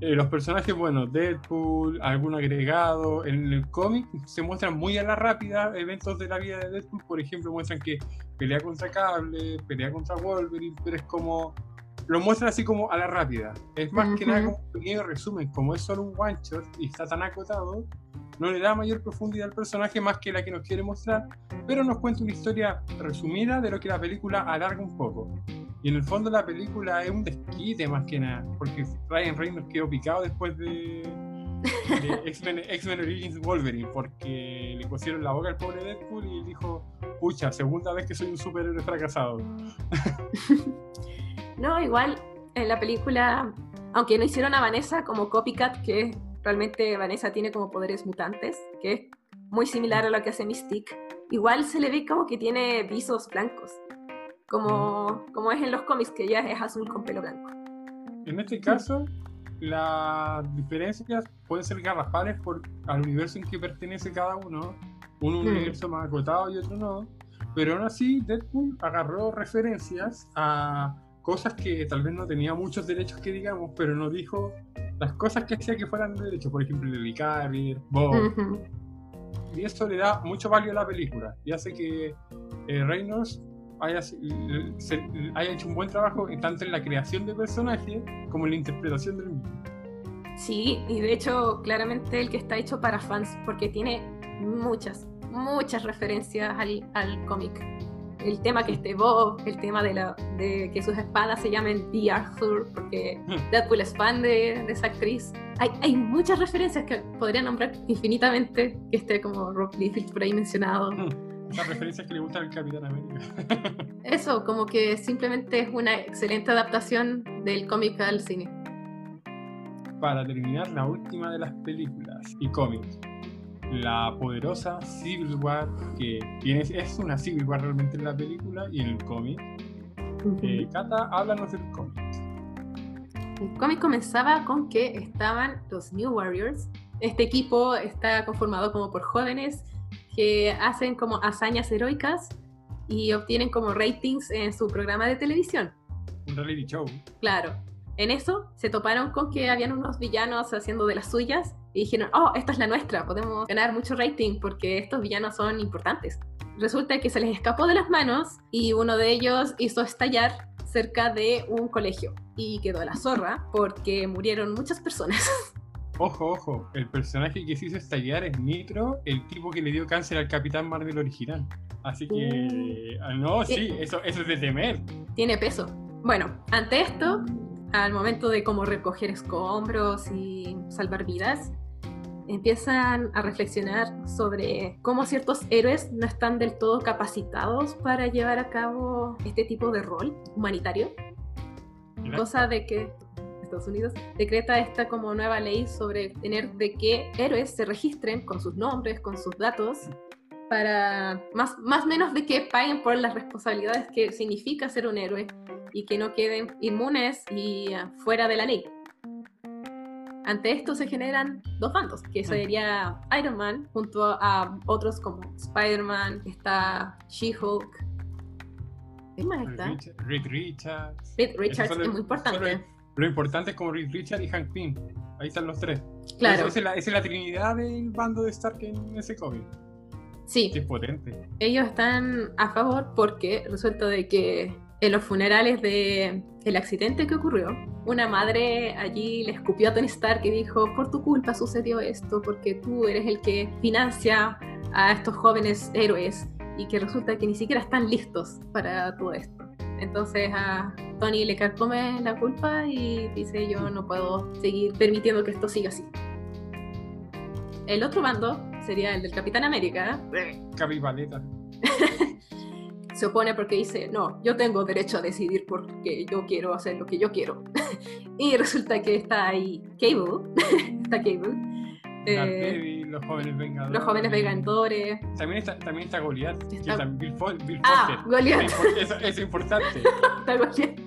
eh, los personajes, bueno, Deadpool, algún agregado, en el cómic se muestran muy a la rápida eventos de la vida de Deadpool, por ejemplo, muestran que pelea contra Cable, pelea contra Wolverine, pero es como, lo muestran así como a la rápida. Es más que nada como un pequeño resumen, como es solo un one shot y está tan acotado, no le da mayor profundidad al personaje más que la que nos quiere mostrar, pero nos cuenta una historia resumida de lo que la película alarga un poco. Y en el fondo la película es un desquite más que nada, porque Ryan Reynolds quedó picado después de, X-Men Origins Wolverine, porque le pusieron la boca al pobre Deadpool y dijo, pucha, segunda vez que soy un superhéroe fracasado. no, igual en la película, aunque no hicieron a Vanessa como copycat, que realmente Vanessa tiene como poderes mutantes, que es muy similar a lo que hace Mystique, igual se le ve como que tiene visos blancos como, como es en los cómics, que ya es azul con pelo blanco. En este caso, las diferencias pueden ser garrafales por al universo en que pertenece cada uno. Un mm. universo más acotado y otro no. Pero aún así, Deadpool agarró referencias a cosas que tal vez no tenía muchos derechos que digamos, pero no dijo las cosas que hacía que fueran de derecho. Por ejemplo, el Carrier, Bob. Y eso le da mucho valor a la película y hace que eh, Reynolds haya, haya hecho un buen trabajo tanto en la creación de personajes como en la interpretación del mismo. Sí, y de hecho, claramente el que está hecho para fans, porque tiene muchas, muchas referencias al, al cómic. El tema que esté Bob, el tema de, la, de que sus espadas se llamen The Arthur, porque Hmm. Deadpool es fan de, de esa actriz. Hay, hay muchas referencias que podría nombrar infinitamente, que esté como Rob Liefeld por ahí mencionado. Las referencias que le gustan al Capitán América. Eso, como que simplemente es una excelente adaptación del cómic al cine. Para terminar, la última de las películas y cómics. La poderosa Civil War, que tiene, es una Civil War realmente en la película y en el cómic. Eh, Cata, háblanos del cómic. El cómic comenzaba con que estaban los New Warriors. Este equipo está conformado como por jóvenes que hacen como hazañas heroicas y obtienen como ratings en su programa de televisión. Un reality show. Claro. En eso se toparon con que habían unos villanos haciendo de las suyas y dijeron, oh, esta es la nuestra, podemos ganar mucho rating porque estos villanos son importantes. Resulta que se les escapó de las manos y uno de ellos hizo estallar cerca de un colegio y quedó a la zorra porque murieron muchas personas. Ojo, ojo, el personaje que se hizo estallar es Nitro, el tipo que le dio cáncer al Capitán Marvel original. Así que, ah, no, sí, eso, eso es de temer. Tiene peso. Bueno, ante esto, al momento de como recoger escombros y salvar vidas, empiezan a reflexionar sobre cómo ciertos héroes no están del todo capacitados para llevar a cabo este tipo de rol humanitario. Cosa de que Estados Unidos decreta esta como nueva ley sobre tener de que héroes se registren con sus nombres, con sus datos, para más más menos de que paguen por las responsabilidades que significa ser un héroe y que no queden inmunes y uh, fuera de la ley. Ante esto se generan dos bandos, que sería Iron Man junto a otros como Spider-Man, está She-Hulk. ¿Quién más está? Reed Richards. Reed Richards es muy importante. Lo importante es como Reed Richards y Hank Pym. Ahí están los tres. Claro, Esa es la, esa es la trinidad del bando de Stark en ese cómic. sí. Es potente. ellos están a favor porque resulta de que en los funerales de el accidente que ocurrió, una madre allí le escupió a Tony Stark y dijo, por tu culpa sucedió esto, porque tú eres el que financia a estos jóvenes héroes y que resulta que ni siquiera están listos para todo esto. Entonces a Tony le carcome la culpa y dice yo no puedo seguir permitiendo que esto siga así. El otro bando sería el del Capitán América, Capi Paleta. se opone porque dice, no, yo tengo derecho a decidir porque yo quiero hacer lo que yo quiero. y resulta que está ahí Cable, está Cable, eh, los jóvenes vengadores. los jóvenes vengadores, También está, también está Goliath. Está- Bill, Fo- Bill Ah, Foster. Goliath. Es es importante. está Goliath.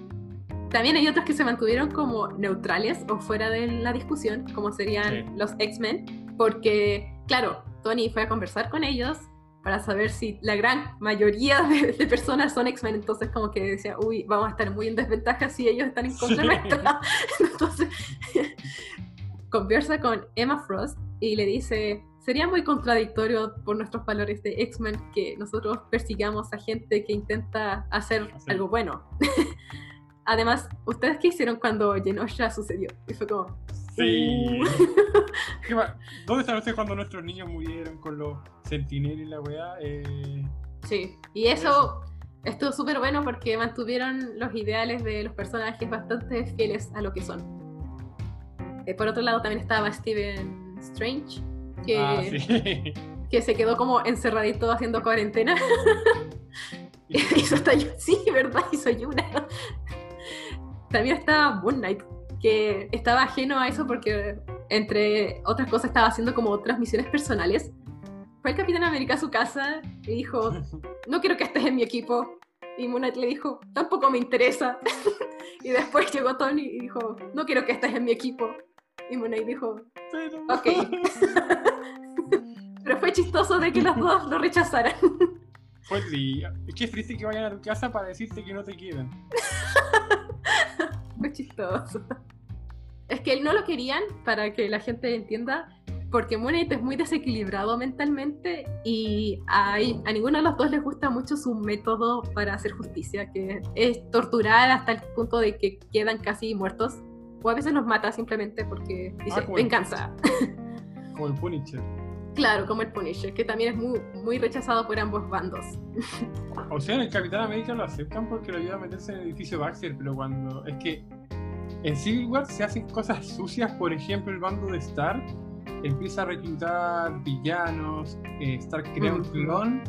También hay otros que se mantuvieron como neutrales o fuera de la discusión, como serían Sí. los X-Men, porque, claro, Tony fue a conversar con ellos para saber si la gran mayoría de, de personas son X-Men, entonces como que decía, uy, vamos a estar muy en desventaja si ellos están en contra Sí. nuestra. Entonces, conversa con Emma Frost y le dice, sería muy contradictorio por nuestros valores de X-Men que nosotros persigamos a gente que intenta hacer Hacer- algo bueno. Además, ¿ustedes qué hicieron cuando Genosha sucedió? Y fue como, Sí. ¿Dónde están ustedes cuando nuestros niños murieron con los sentinelas y la weá? Eh, sí. Y eso estuvo súper bueno porque mantuvieron los ideales de los personajes bastante fieles a lo que son. Eh, por otro lado, también estaba Steven Strange, que, Ah, sí. que se quedó como encerradito haciendo cuarentena. Hizo hasta Sí, ¿verdad? Hizo Yuna. También estaba Moon Knight, que estaba ajeno a eso porque, entre otras cosas, estaba haciendo como otras misiones personales. Fue el Capitán América a su casa y dijo, no quiero que estés en mi equipo. Y Moon Knight le dijo, tampoco me interesa. y después llegó Tony y dijo, no quiero que estés en mi equipo. Y Moon Knight dijo, ok. Pero fue chistoso de que los dos lo rechazaran. Fue el día. Es que es triste que vayan a tu casa para decirte que no te quieren. Fue chistoso. Es que no lo querían, para que la gente entienda, porque Knight es muy desequilibrado mentalmente y a, a ninguno de los dos les gusta mucho su método para hacer justicia, que es torturar hasta el punto de que quedan casi muertos. O a veces los mata simplemente porque dice, Ah, venganza. como el Punisher. Claro, como el Punisher, que también es muy, muy rechazado por ambos bandos. O sea, en el Capitán América lo aceptan porque lo ayuda a meterse en el edificio Baxter, pero cuando. Es que en Civil War se hacen cosas sucias, por ejemplo, el bando de Stark empieza a reclutar villanos, eh, Stark crea un clon,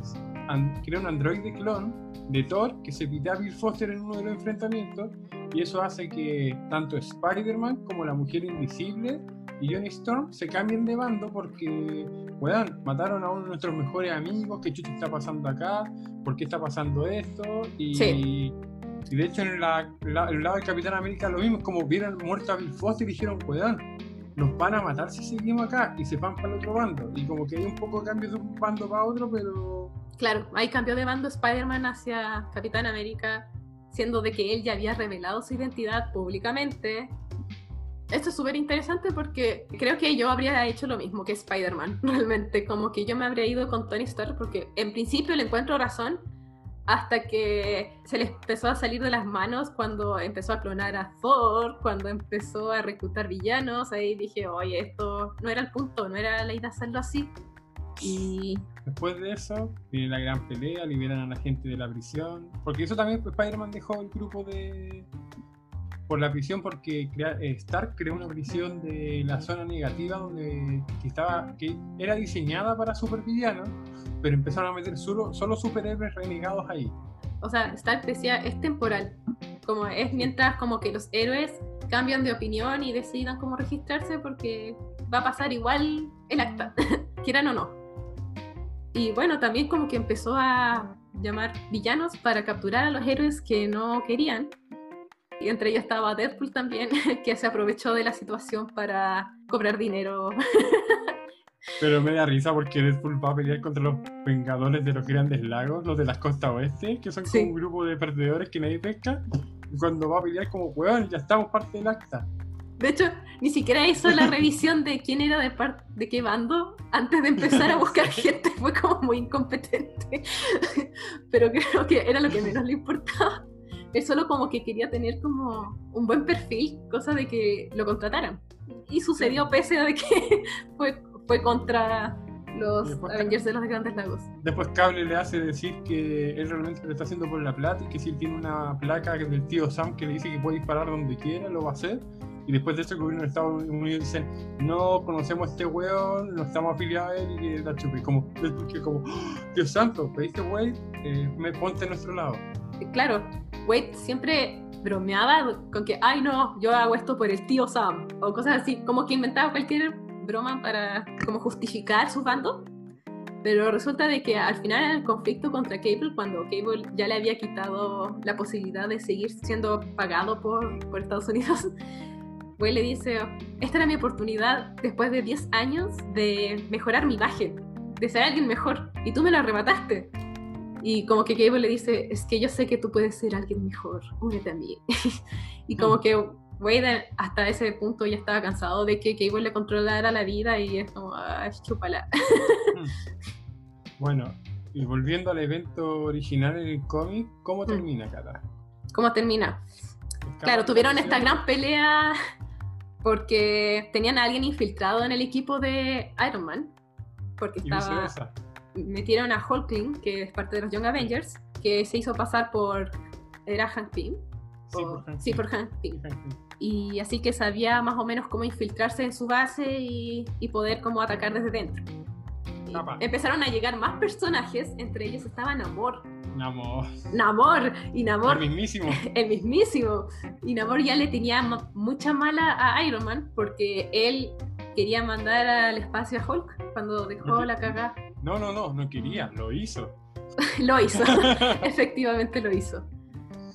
crea un androide clon de Thor que se pide a Bill Foster en uno de los enfrentamientos, y eso hace que tanto Spider-Man como la Mujer Invisible y Johnny Storm se cambien de bando porque, weón, mataron a uno de nuestros mejores amigos, qué chucha está pasando acá, por qué está pasando esto, y, y de hecho en la, el lado del Capitán América lo mismo, es como vieron muerto a Bill Foster y dijeron, weón, nos van a matar si seguimos acá, y se van para el otro bando, y como que hay un poco de cambio de un bando para otro, pero... Claro, hay cambio de bando Spider-Man hacia Capitán América, siendo de que él ya había revelado su identidad públicamente, esto es súper interesante porque creo que yo habría hecho lo mismo que Spider-Man, realmente, como que yo me habría ido con Tony Stark porque en principio le encuentro razón hasta que se le empezó a salir de las manos cuando empezó a clonar a Thor, cuando empezó a reclutar villanos, ahí dije, oye, esto no era el punto, no era la idea hacerlo así. Y después de eso viene la gran pelea, liberan a la gente de la prisión, porque eso también Spider-Man dejó el grupo de, por la prisión porque crea, eh, Stark creó una prisión de la zona negativa donde que estaba que era diseñada para supervillanos, pero empezaron a meter solo, solo superhéroes renegados ahí. O sea, Stark decía es temporal, como es mientras como que los héroes cambian de opinión y decidan cómo registrarse porque va a pasar igual el acta, quieran o no. Y bueno, también como que empezó a llamar villanos para capturar a los héroes que no querían y entre ellos estaba Deadpool también, que se aprovechó de la situación para cobrar dinero. Pero me da risa porque Deadpool va a pelear contra los Vengadores de los Grandes Lagos, los de las costas oeste, que son como un grupo de perdedores que nadie pesca. Y cuando va a pelear como, weón, ya estamos parte del acta. De hecho, ni siquiera hizo la revisión de quién era de, de qué bando antes de empezar a buscar gente. Fue como muy incompetente. Pero creo que era lo que menos le importaba él solo como que quería tener como un buen perfil, cosa de que lo contrataran. Y sucedió pese a que fue, fue contra los Avengers de los Grandes Lagos. Después Cable le hace decir que él realmente lo está haciendo por la plata y que si él tiene una placa del tío Sam que le dice que puede disparar donde quiera, lo va a hacer. Y después de eso el gobierno de Estados Unidos dicen, no conocemos a este weón, no estamos afiliados a él y la chupe. Como, que como, ¡Oh, Dios santo, pediste wey, eh, me ponte a nuestro lado. Claro, Wade siempre bromeaba con que, ay no, yo hago esto por el tío Sam, o cosas así, como que inventaba cualquier broma para como justificar su bando. Pero resulta de que al final el conflicto contra Cable, cuando Cable ya le había quitado la posibilidad de seguir siendo pagado por, por Estados Unidos, Wade le dice, esta era mi oportunidad después de 10 años de mejorar mi imagen, de ser alguien mejor, y tú me la arrebataste. Y como que Cable le dice, es que yo sé que tú puedes ser alguien mejor, únete a mí. y como que Wade hasta ese punto ya estaba cansado de que Cable le controlara la vida y es como, ah, chúpala. Mm. bueno, y volviendo al evento original en el cómic, ¿cómo mm. termina, Cata? ¿Cómo termina? Claro, tuvieron esta gran pelea porque tenían a alguien infiltrado en el equipo de Iron Man. Porque estaba metieron a Hulkling, que es parte de los Young Avengers, que se hizo pasar por. ¿Era Hank Pym? Sí, por Hank, Pym. Y así que sabía más o menos cómo infiltrarse en su base y, poder como atacar desde dentro. empezaron a llegar más personajes, entre ellos estaba Namor. Namor. Namor. Y Namor. El mismísimo. El mismísimo. Y Namor ya le tenía mucha mala a Iron Man porque él quería mandar al espacio a Hulk cuando dejó la cagada no, no, no, no quería, lo hizo. lo hizo, efectivamente lo hizo.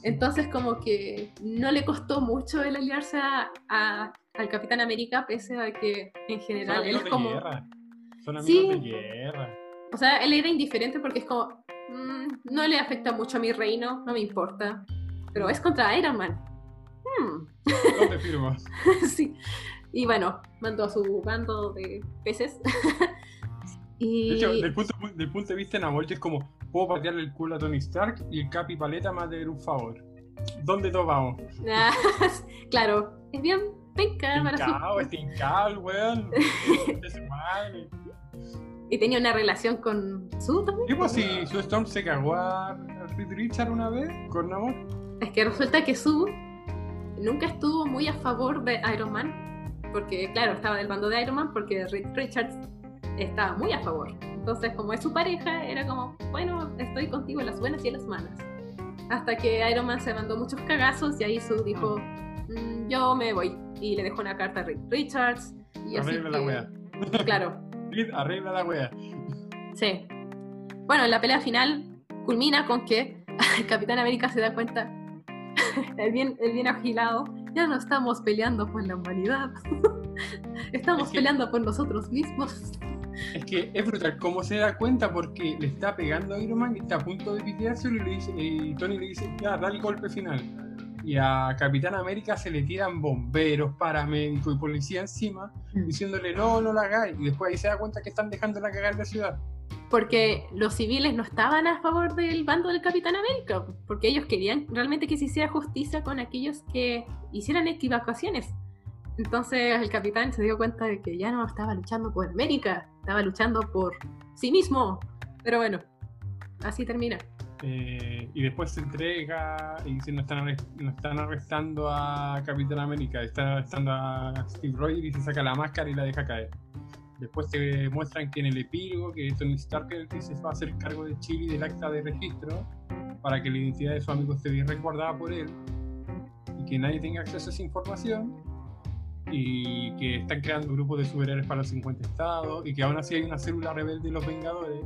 Entonces como que no le costó mucho el aliarse a, al Capitán América, pese a que en general Son él es como... Guerra. Son amigos de guerra. O sea, él era indiferente porque es como, mm, no le afecta mucho a mi reino, no me importa. Pero es contra Iron Man. Hmm. ¿Dónde firmas? sí. Y bueno, mandó a su bando de peces De hecho, del punto, punto de vista de Namor, es como, puedo patearle el culo a Tony Stark y el Capi Paleta me va a un favor. ¿Dónde todos vamos? claro, es bien penca para su... Estincado, weón. y tenía una relación con Sue también. ¿Qué pues si Sue Storm se cagó a Reed Richard una vez con amor? Es que resulta que Sue nunca estuvo muy a favor de Iron Man, porque claro, estaba del bando de Iron Man, porque Reed Richards estaba muy a favor. Entonces, como es su pareja, era como, bueno, estoy contigo en las buenas y en las malas. Hasta que Iron Man se mandó muchos cagazos y ahí Sue dijo, mm, yo me voy. Y le dejó una carta a Reed Richards. Y así la wea. Claro. arregla la wea. Sí. Bueno, la pelea final culmina con que el Capitán América se da cuenta, el bien, el bien agilado, ya no estamos peleando por la humanidad, estamos peleando por nosotros mismos. Es que es brutal cómo se da cuenta porque le está pegando a Iron Man y está a punto de pitearse y, le dice, y Tony le dice, ya, da el golpe final. Y a Capitán América se le tiran bomberos, paramédicos y policía encima, mm. diciéndole, no, no la hagáis. Y después ahí se da cuenta que están dejando la cagar la ciudad. Porque los civiles no estaban a favor del bando del Capitán América, porque ellos querían realmente que se hiciera justicia con aquellos que hicieran equivocaciones. Entonces el capitán se dio cuenta de que ya no estaba luchando por América, estaba luchando por sí mismo. Pero bueno, así termina. Eh, y después se entrega y dice no están, no están arrestando a Capitán América, están arrestando a Steve Rogers y se saca la máscara y la deja caer. Después te muestran que en el epílogo que Tony Stark se va a hacer cargo de Chile del acta de registro para que la identidad de su amigo esté bien recordada por él y que nadie tenga acceso a esa información y que están creando grupos de superhéroes para los 50 estados y que aún así hay una célula rebelde de los Vengadores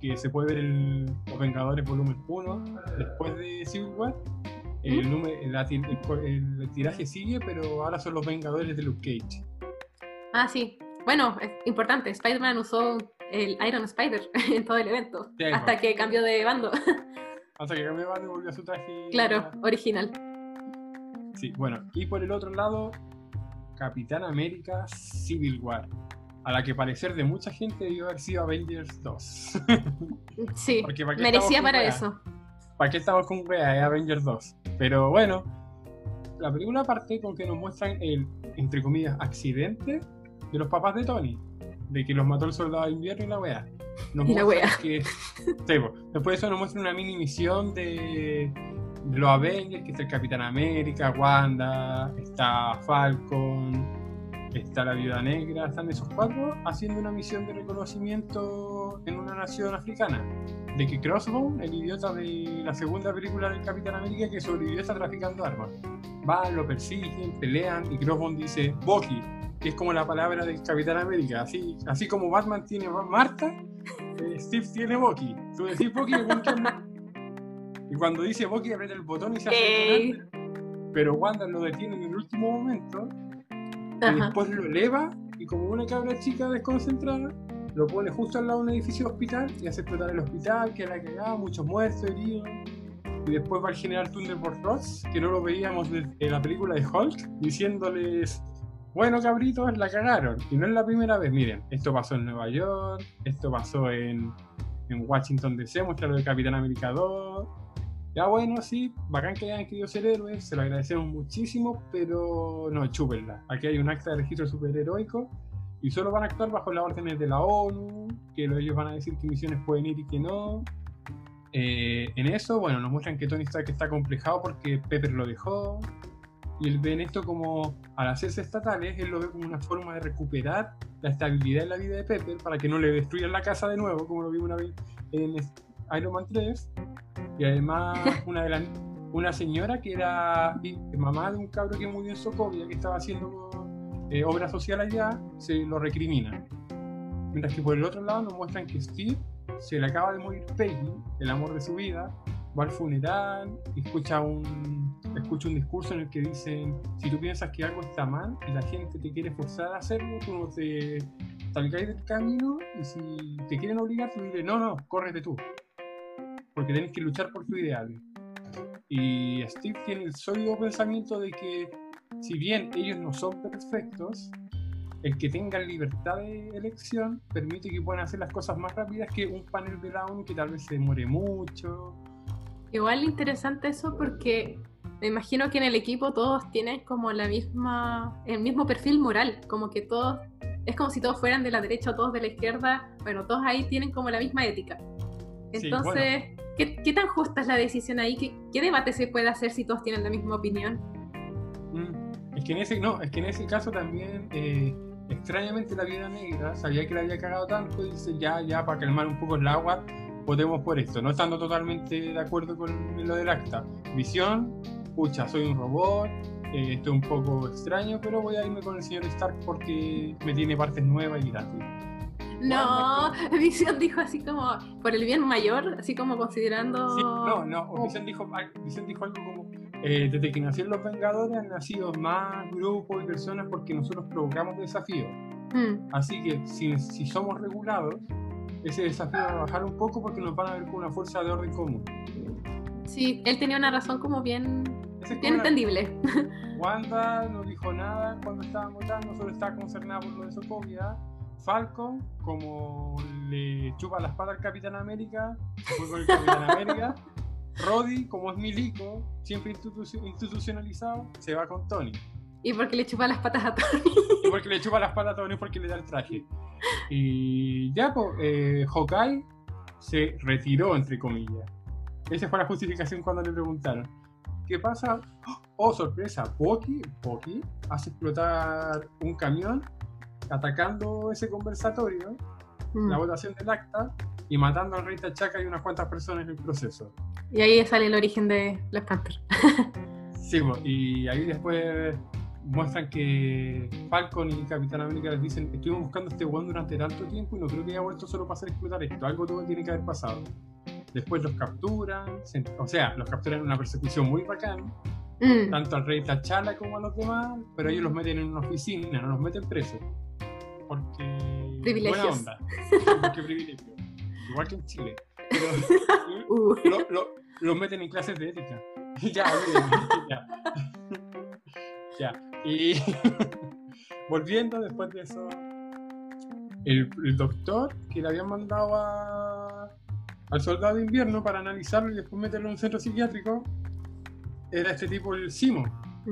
que se puede ver en Los Vengadores volumen 1 después de Civil War. El, número, el, tiraje sigue, pero ahora son los Vengadores de Luke Cage. Ah, sí. Bueno, es importante. Spider-Man usó el Iron Spider en todo el evento. hasta que cambió de bando. hasta que cambió de bando y volvió a su traje. Claro, original. Sí, bueno. Y por el otro lado, Capitán América Civil War, a la que parecer de mucha gente debió haber sido Avengers 2. sí, merecía para eso. ¿Para qué estamos con wea? Avengers 2. Pero bueno, la película parte con que nos muestran el, entre comillas, accidente de los papás de Tony, de que los mató el soldado de invierno y la wea. y la wea. después de eso nos muestra una mini misión de los Avengers, que está el Capitán América, Wanda, está Falcon, está la Viuda Negra, están esos cuatro haciendo una misión de reconocimiento en una nación africana. De que Crossbone, el idiota de la segunda película del Capitán América que sobrevivió está traficando armas. Van, lo persiguen, pelean y Crossbone dice Bucky, que es como la palabra del Capitán América. Así, así como Batman tiene Marta, eh, Steve tiene Bucky. Tú decís Bucky, y cuando dice Bucky aprieta el botón y se hace Pero Wanda lo detiene en el último momento. Y después lo eleva y como una cabra chica desconcentrada, lo pone justo al lado de un edificio de hospital y hace explotar el hospital, que la cagada, muchos muertos, heridos. Y después va el general Thunderbolt Ross, que no lo veíamos en la película de Hulk, diciéndoles, bueno cabritos, la cagaron. Y no es la primera vez, miren, esto pasó en Nueva York, esto pasó en, en Washington DC, muestra lo de Capitán América 2, ya bueno, sí, bacán que hayan querido ser héroes, se lo agradecemos muchísimo, pero no, chúpenla. Aquí hay un acta de registro superheroico y solo van a actuar bajo las órdenes de la ONU, que ellos van a decir qué misiones pueden ir y qué no. Eh, en eso, bueno, nos muestran que Tony Stark está complejado porque Pepper lo dejó. Y él ve en esto como, al hacerse estatales, él lo ve como una forma de recuperar la estabilidad en la vida de Pepper para que no le destruyan la casa de nuevo, como lo vimos una vez en Iron Man 3 y además una, de una señora que era mamá de un cabro que murió en Socovia, que estaba haciendo eh, obra social allá, se lo recrimina. Mientras que por el otro lado nos muestran que Steve se le acaba de morir Peggy, el amor de su vida, va al funeral, escucha un, escucha un discurso en el que dicen, si tú piensas que algo está mal y la gente te quiere forzar a hacerlo, tú no te salgáis del camino y si te quieren obligar, tú dices, no, no, córrete tú porque tienes que luchar por tu ideal. Y Steve tiene el sólido pensamiento de que si bien ellos no son perfectos, el que tengan libertad de elección permite que puedan hacer las cosas más rápidas que un panel de la ONU que tal vez se demore mucho. Igual interesante eso porque me imagino que en el equipo todos tienen como la misma, el mismo perfil moral, como que todos, es como si todos fueran de la derecha o todos de la izquierda, bueno, todos ahí tienen como la misma ética. Entonces, ¿qué, tan justa es la decisión ahí? ¿Qué, ¿Qué, debate se puede hacer si todos tienen la misma opinión? Mm, es que en ese, no, es que en ese caso también, eh, extrañamente la vida negra sabía que le había cagado tanto y dice, ya, ya, para calmar un poco el agua, podemos por esto, no estando totalmente de acuerdo con lo del acta. Visión, pucha, soy un robot, eh, estoy un poco extraño, pero voy a irme con el señor Stark porque me tiene partes nuevas y gratis. No, Visión dijo así como por el bien mayor, así como considerando. Sí, no, no. Visión dijo, dijo algo como: eh, desde que nacieron los Vengadores han nacido más grupos y personas porque nosotros provocamos desafíos. Mm. Así que si, si somos regulados, ese desafío va a bajar un poco porque nos van a ver como una fuerza de orden común. Sí, él tenía una razón como bien, bien entendible. Wanda no dijo nada cuando estaban votando, solo estaba concernada por lo de Sokovia. Falcon, como le chupa la espada al Capitán América, fue con el Capitán América. Roddy, como es milico, siempre institucionalizado, se va con Tony. ¿Y porque le chupa las patas a Tony? y porque le chupa las patas a Tony porque le da el traje. Y ya, pues, eh, Hawkeye se retiró, entre comillas. Esa fue la justificación cuando le preguntaron. ¿Qué pasa? Oh, sorpresa, Bucky, Bucky hace explotar un camión atacando ese conversatorio, mm. la votación del acta, y matando al rey Tachaca y unas cuantas personas en el proceso. Y ahí sale el origen de Black Panther. sí, y ahí después muestran que Falcon y Capitán América les dicen, estuvimos buscando a este weón durante tanto tiempo y no creo que haya vuelto solo para hacer explotar esto, algo todo tiene que haber pasado. Después los capturan, o sea, los capturan en una persecución muy bacán, mm. tanto al rey T'Challa como a los demás, pero ellos los meten en una oficina, no los meten presos. Porque... Privilegios. Buena onda. Porque privilegio. Igual que en Chile. Pero uh. los meten en clases de ética. ya, ya. ya. Y volviendo después de eso, el, el, doctor que le habían mandado a, al soldado de invierno para analizarlo y después meterlo en un centro psiquiátrico era este tipo, el Simo,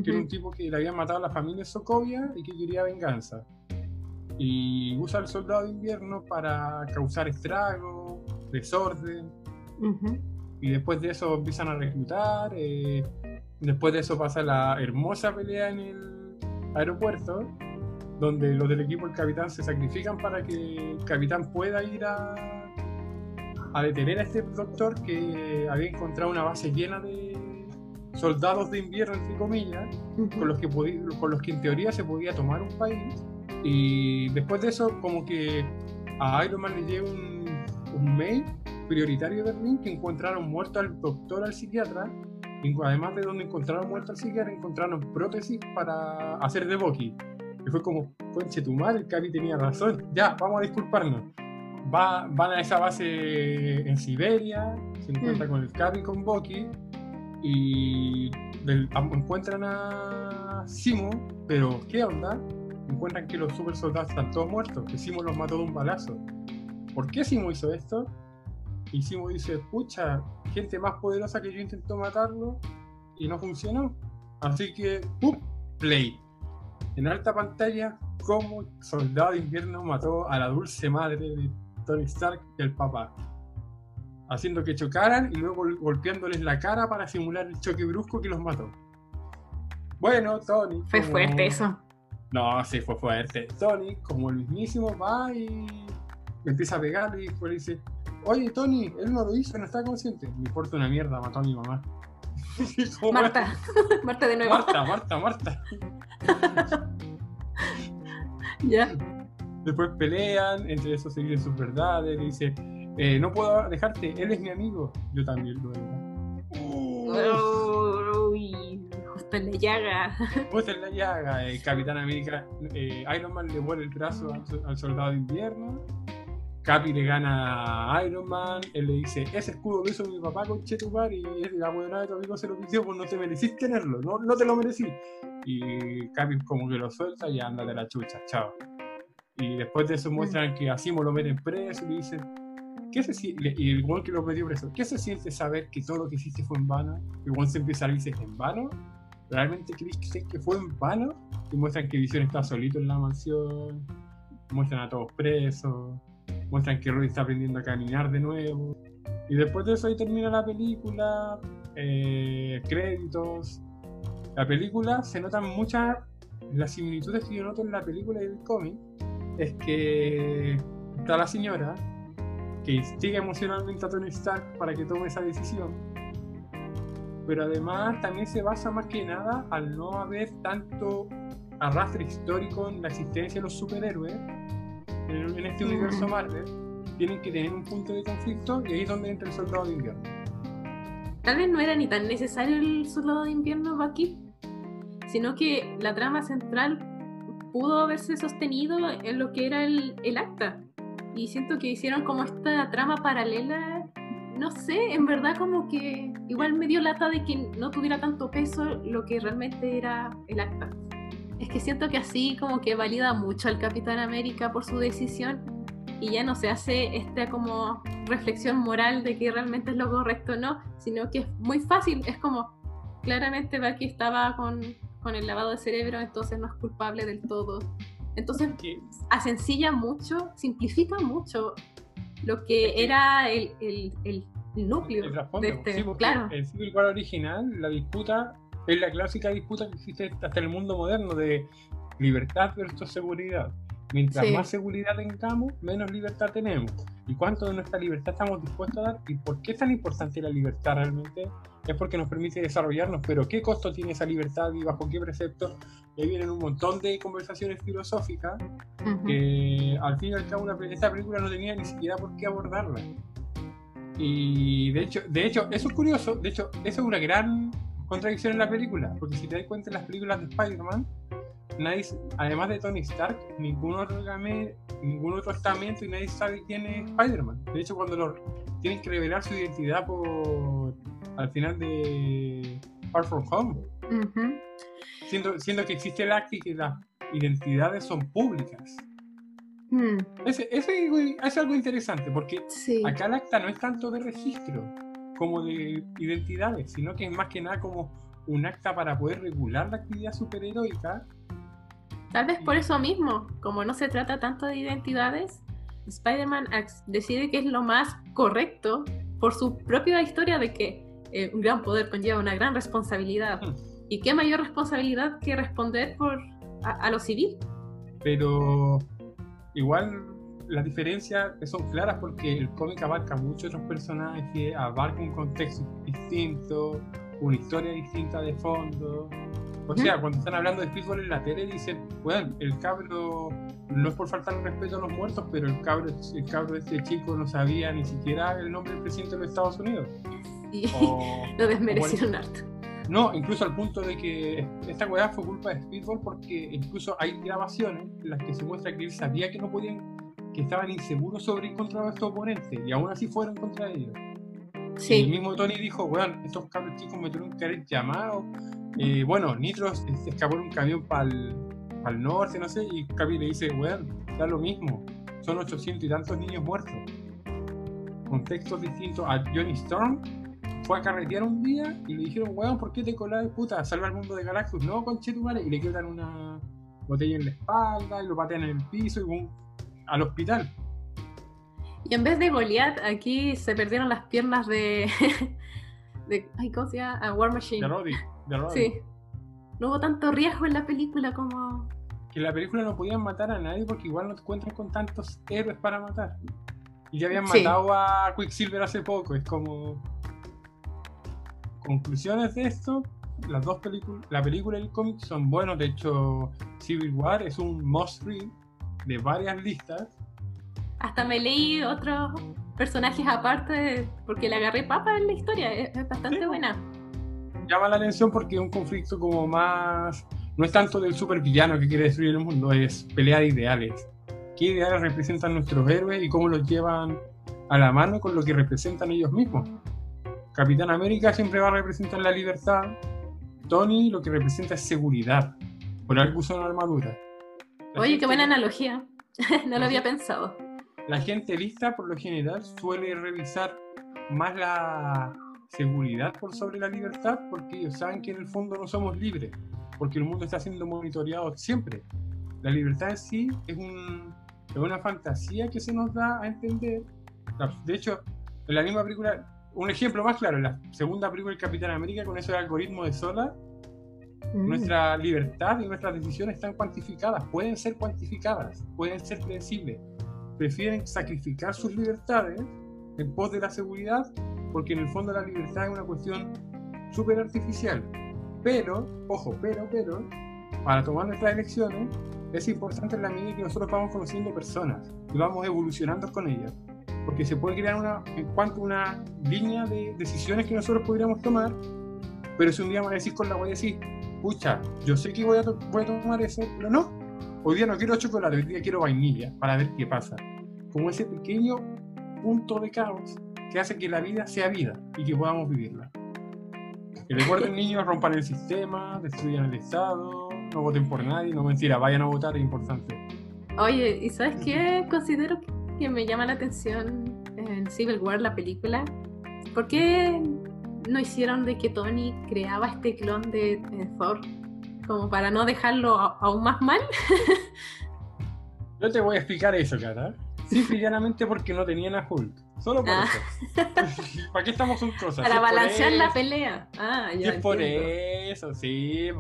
que era un tipo que le había matado a la familia Sokovia y que quería venganza. Y usa al soldado de invierno para causar estrago, desorden. Y después de eso empiezan a reclutar. Eh, después de eso pasa la hermosa pelea en el aeropuerto, donde los del equipo del capitán se sacrifican para que el capitán pueda ir a a detener a este doctor que había encontrado una base llena de soldados de invierno, entre comillas, con, los que con los que en teoría se podía tomar un país. Y después de eso, como que a Iron Man le llega un, un mail prioritario de Berlín que encontraron muerto al doctor, al psiquiatra. Y además de donde encontraron muerto al psiquiatra, encontraron prótesis para hacer de Bucky. Y fue como, conche tu madre, el Capi tenía razón. Ya, vamos a disculparnos va, van a esa base en Siberia, se encuentran mm. con el Capi con Bucky y encuentran a Simo, pero ¿qué onda? Encuentran que los super soldados están todos muertos, que Simo los mató de un balazo. ¿Por qué Simo hizo esto? Y Simo dice, pucha, gente más poderosa que yo intentó matarlo y no funcionó. Así que, ¡pum! Play. En alta pantalla, como Soldado de Invierno mató a la dulce madre de Tony Stark y el papá, haciendo que chocaran y luego golpeándoles la cara para simular el choque brusco que los mató. Bueno, Tony. Fue fuerte eso. No, sí, fue fuerte. Tony, como el mismísimo, va y empieza a pegarle y después le dice: Oye, Tony, él no lo hizo, no está consciente. Me importa una mierda, mató a mi mamá. Marta, Marta de nuevo. Marta, Marta, Marta. ya. Después pelean, entre esos se dicen sus verdades, le dice, eh, no puedo dejarte, él es mi amigo. Yo también lo era. Uy, en la llaga. Justo en la llaga. El Capitán América, eh, Iron Man le vuelve el brazo al, soldado de invierno. Capi le gana a Iron Man, él le dice, ese escudo lo hizo mi papá con Chetumar y la buena de tu amigo se lo pidió, pues no te merecís tenerlo, no, no te lo merecí. Y Capi como que lo suelta y anda de la chucha, chao. Y después de eso muestran que a Simo lo meten preso y le dicen, ¿qué se siente? Y igual que lo metió preso, ¿qué se siente saber que todo lo que hiciste fue en vano? Igual se empieza a decir, ¿en vano? ¿Realmente crees que fue en vano? Y muestran que Vision está solito en la mansión, muestran a todos presos, muestran que Rudy está aprendiendo a caminar de nuevo. Y después de eso ahí termina la película, eh, créditos. La película se notan muchas, las similitudes que yo noto en la película y el cómic, es que está la señora que instiga emocionalmente a Tony Stark para que tome esa decisión. Pero además también se basa más que nada al no haber tanto arrastre histórico en la existencia de los superhéroes en, este universo Marvel. Tienen que tener un punto de conflicto y ahí es donde entra el soldado de invierno. Tal vez no era ni tan necesario el soldado de invierno aquí, sino que la trama central pudo haberse sostenido en lo que era el, el acta y siento que hicieron como esta trama paralela, no sé, en verdad como que igual me dio lata de que no tuviera tanto peso lo que realmente era el acta. Es que siento que así como que valida mucho al Capitán América por su decisión y ya no se hace esta como reflexión moral de que realmente es lo correcto o no, sino que es muy fácil, es como claramente Bucky estaba con, con el lavado de cerebro, entonces no es culpable del todo entonces, asencilla mucho, simplifica mucho lo que era el, el, el, núcleo de este. claro. El Civil War original, la disputa, es la clásica disputa que existe hasta el mundo moderno de libertad versus seguridad. Mientras más seguridad tengamos, menos libertad tenemos. ¿Y cuánto de nuestra libertad estamos dispuestos a dar? ¿Y por qué es tan importante la libertad realmente? Es porque nos permite desarrollarnos, pero ¿qué costo tiene esa libertad y bajo qué precepto? Y ahí vienen un montón de conversaciones filosóficas que al fin y al cabo esta película no tenía ni siquiera por qué abordarla. Y de hecho, de hecho, eso es curioso, de hecho, eso es una gran contradicción en la película, porque si te das cuenta en las películas de Spider-Man, nadie, además de Tony Stark, ningún otro, ningún otro estamento y nadie sabe quién es Spider-Man. De hecho, cuando lo, tienen que revelar su identidad por al final de Far From Home, siendo, siendo, que existe el acto y que las identidades son públicas. Mm. Ese, es algo interesante porque acá el acta no es tanto de registro como de identidades, sino que es más que nada como un acta para poder regular la actividad superheroica Tal vez por eso mismo, como no se trata tanto de identidades, Spider-Man decide que es lo más correcto por su propia historia de que eh, un gran poder conlleva una gran responsabilidad. Hmm. ¿Y qué mayor responsabilidad que responder por a, lo civil? Pero igual las diferencias son claras porque el cómic abarca muchos otros personajes, abarca un contexto distinto, una historia distinta de fondo. O sea, cuando están hablando de Speedball en la tele dicen, bueno, el cabro, no es por faltar respeto a los muertos, pero el cabro, el cabro de este chico no sabía ni siquiera el nombre del presidente de los Estados Unidos. Y lo desmerecieron harto. No, incluso al punto de que esta weá fue culpa de Speedball porque incluso hay grabaciones en las que se muestra que él sabía que no podían, que estaban inseguros sobre encontrar a estos oponentes y aún así fueron contra ellos. El mismo Tony dijo, weón, estos cabros chicos me tuvieron que haber llamado y bueno, Nitro se escapó en un camión para el norte, no sé, y Capi le dice, weón, da lo mismo, son 800 y tantos niños muertos. Contextos distintos a Johnny Storm fue a carretear un día y le dijeron, weón, ¿por qué te colás, puta? Salva al mundo de Galactus, no, conchetumare, y le quedan una botella en la espalda y lo patean en el piso y boom, al hospital. Y en vez de Goliath, aquí se perdieron las piernas de. de ay, ¿cómo se llama? War Machine. De Sí. No hubo tanto riesgo en la película como. Que en la película no podían matar a nadie porque igual no te encuentran con tantos héroes para matar. Y ya habían matado a Quicksilver hace poco. Es como. Conclusiones de esto. Las dos películas, la película y el cómic son buenos. De hecho, Civil War es un must read de varias listas. Hasta me leí otros personajes aparte porque le agarré papa en la historia. Es, bastante buena llama la atención porque es un conflicto como más. No es tanto del supervillano que quiere destruir el mundo, es pelea de ideales. ¿Qué ideales representan nuestros héroes y cómo los llevan a la mano con lo que representan ellos mismos? Capitán América siempre va a representar la libertad. Tony lo que representa es seguridad. Por algo usa una armadura. Oye, qué buena analogía. no lo había pensado. La gente lista, por lo general, suele revisar más la seguridad por sobre la libertad, porque ellos saben que en el fondo no somos libres, porque el mundo está siendo monitoreado siempre. La libertad en sí es, un, es una fantasía que se nos da a entender. De hecho, en la misma película, un ejemplo más claro, en la segunda película del Capitán América, con ese algoritmo de Sola, mm. nuestra libertad y nuestras decisiones están cuantificadas, pueden ser cuantificadas, pueden ser predecibles. Prefieren sacrificar sus libertades en pos de la seguridad, porque en el fondo la libertad es una cuestión súper artificial. Pero, ojo, pero, pero, para tomar nuestras elecciones es importante en la medida que nosotros vamos conociendo personas y vamos evolucionando con ellas. Porque se puede crear una, en cuanto a una línea de decisiones que nosotros podríamos tomar, pero si un día me decís con la voy a decir, pucha, yo sé que voy a, voy a tomar eso, pero no, hoy día no quiero chocolate, hoy día quiero vainilla, para ver qué pasa. Como ese pequeño punto de caos que hace que la vida sea vida y que podamos vivirla. Que recuerden niños, rompan el sistema, destruyan el Estado, no voten por nadie, no mentira, vayan a votar, es importante. Oye, ¿y sabes qué? Considero que me llama la atención en Civil War, la película. ¿Por qué no hicieron de que Tony creaba este clon de Thor? Como para no dejarlo aún más mal. Yo te voy a explicar eso, Cata. Simple y porque no tenían a Hulk. Solo por ah. eso. ¿Para qué estamos un cosas? Para balancear la pelea. Ah, ya. Es por eso, sí.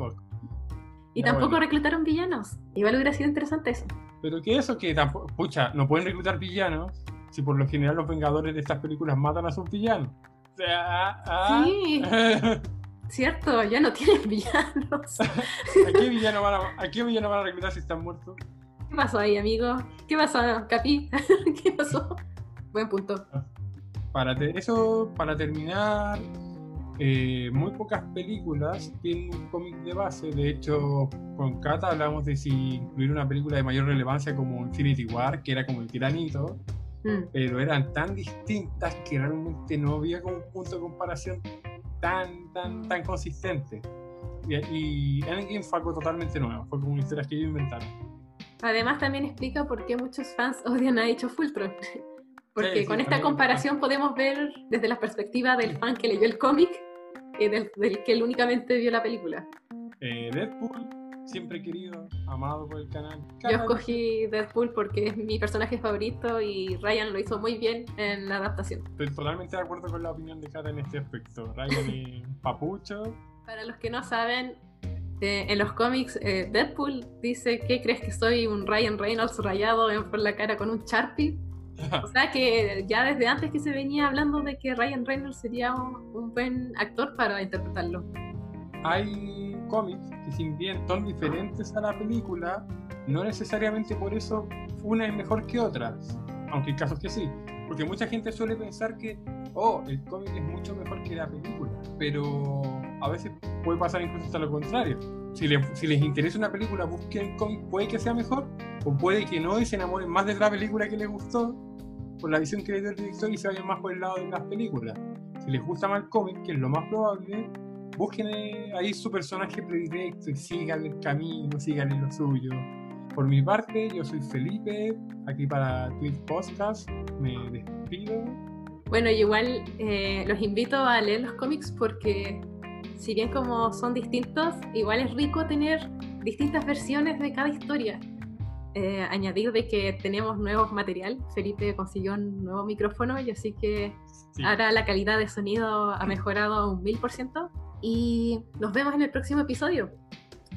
Y tampoco reclutaron villanos. Igual hubiera sido interesante eso. Pero que eso, que tampoco. Pucha, no pueden reclutar villanos si por lo general los vengadores de estas películas matan a sus villanos. O sea, ah, ah. Sí. Cierto, ya no tienen villanos. ¿A qué villano van a, a, qué villano van a reclutar si están muertos? ¿Qué pasó ahí, amigo? ¿Qué pasó, Capi? ¿Qué pasó? Buen punto. Para eso, para terminar, eh, muy pocas películas tienen un cómic de base. De hecho, con Kata hablamos de si incluir una película de mayor relevancia como Infinity War, que era como el tiranito, mm. pero eran tan distintas que realmente no había como un punto de comparación tan, tan, tan consistente. Y, y Endgame fue algo totalmente nuevo, fue como una historia que ellos inventaron. Además también explica por qué muchos fans odian a Hecho Fultron. Porque con esta comparación podemos ver desde la perspectiva del fan que leyó el cómic y del, que él únicamente vio la película. Eh, Deadpool, siempre querido, amado por el canal. Yo escogí Deadpool porque es mi personaje favorito y Ryan lo hizo muy bien en la adaptación. Estoy totalmente de acuerdo con la opinión de Kata en este aspecto. Ryan y Papucho. Para los que no saben, eh, en los cómics, eh, Deadpool dice, ¿qué crees que soy un Ryan Reynolds rayado por la cara con un Sharpie? o sea que ya desde antes que se venía hablando de que Ryan Reynolds sería un, buen actor para interpretarlo. Hay cómics que si bien son diferentes a la película, no necesariamente por eso una es mejor que otras, aunque hay casos que sí, porque mucha gente suele pensar que, oh, el cómic es mucho mejor que la película, pero a veces puede pasar incluso hasta lo contrario. Si, si les interesa una película, busquen cómic, puede que sea mejor, o puede que no y se enamoren más de la película que les gustó, por la visión que le dio el director y se vayan más por el lado de las películas. Si les gusta más el cómic, que es lo más probable, busquen eh, ahí su personaje predilecto y sigan el camino, sigan lo suyo. Por mi parte, yo soy Felipe, aquí para Twitch Podcast. Me despido. Bueno, igual eh, los invito a leer los cómics porque, si bien como son distintos, igual es rico tener distintas versiones de cada historia. Eh, añadir de que tenemos nuevo material. Felipe consiguió un nuevo micrófono y así que ahora la calidad de sonido ha mejorado un mil por ciento. Y nos vemos en el próximo episodio,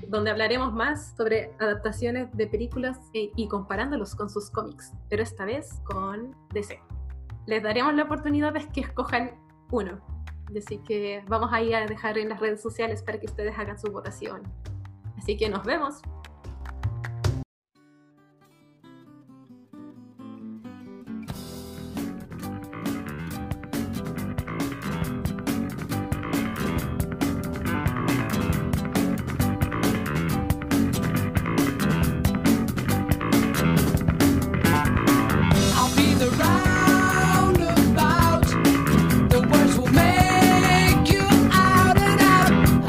donde hablaremos más sobre adaptaciones de películas e, y comparándolos con sus cómics, pero esta vez con DC. Les daremos la oportunidad de que escojan uno. Así que vamos a ir a dejar en las redes sociales para que ustedes hagan su votación. Así que nos vemos.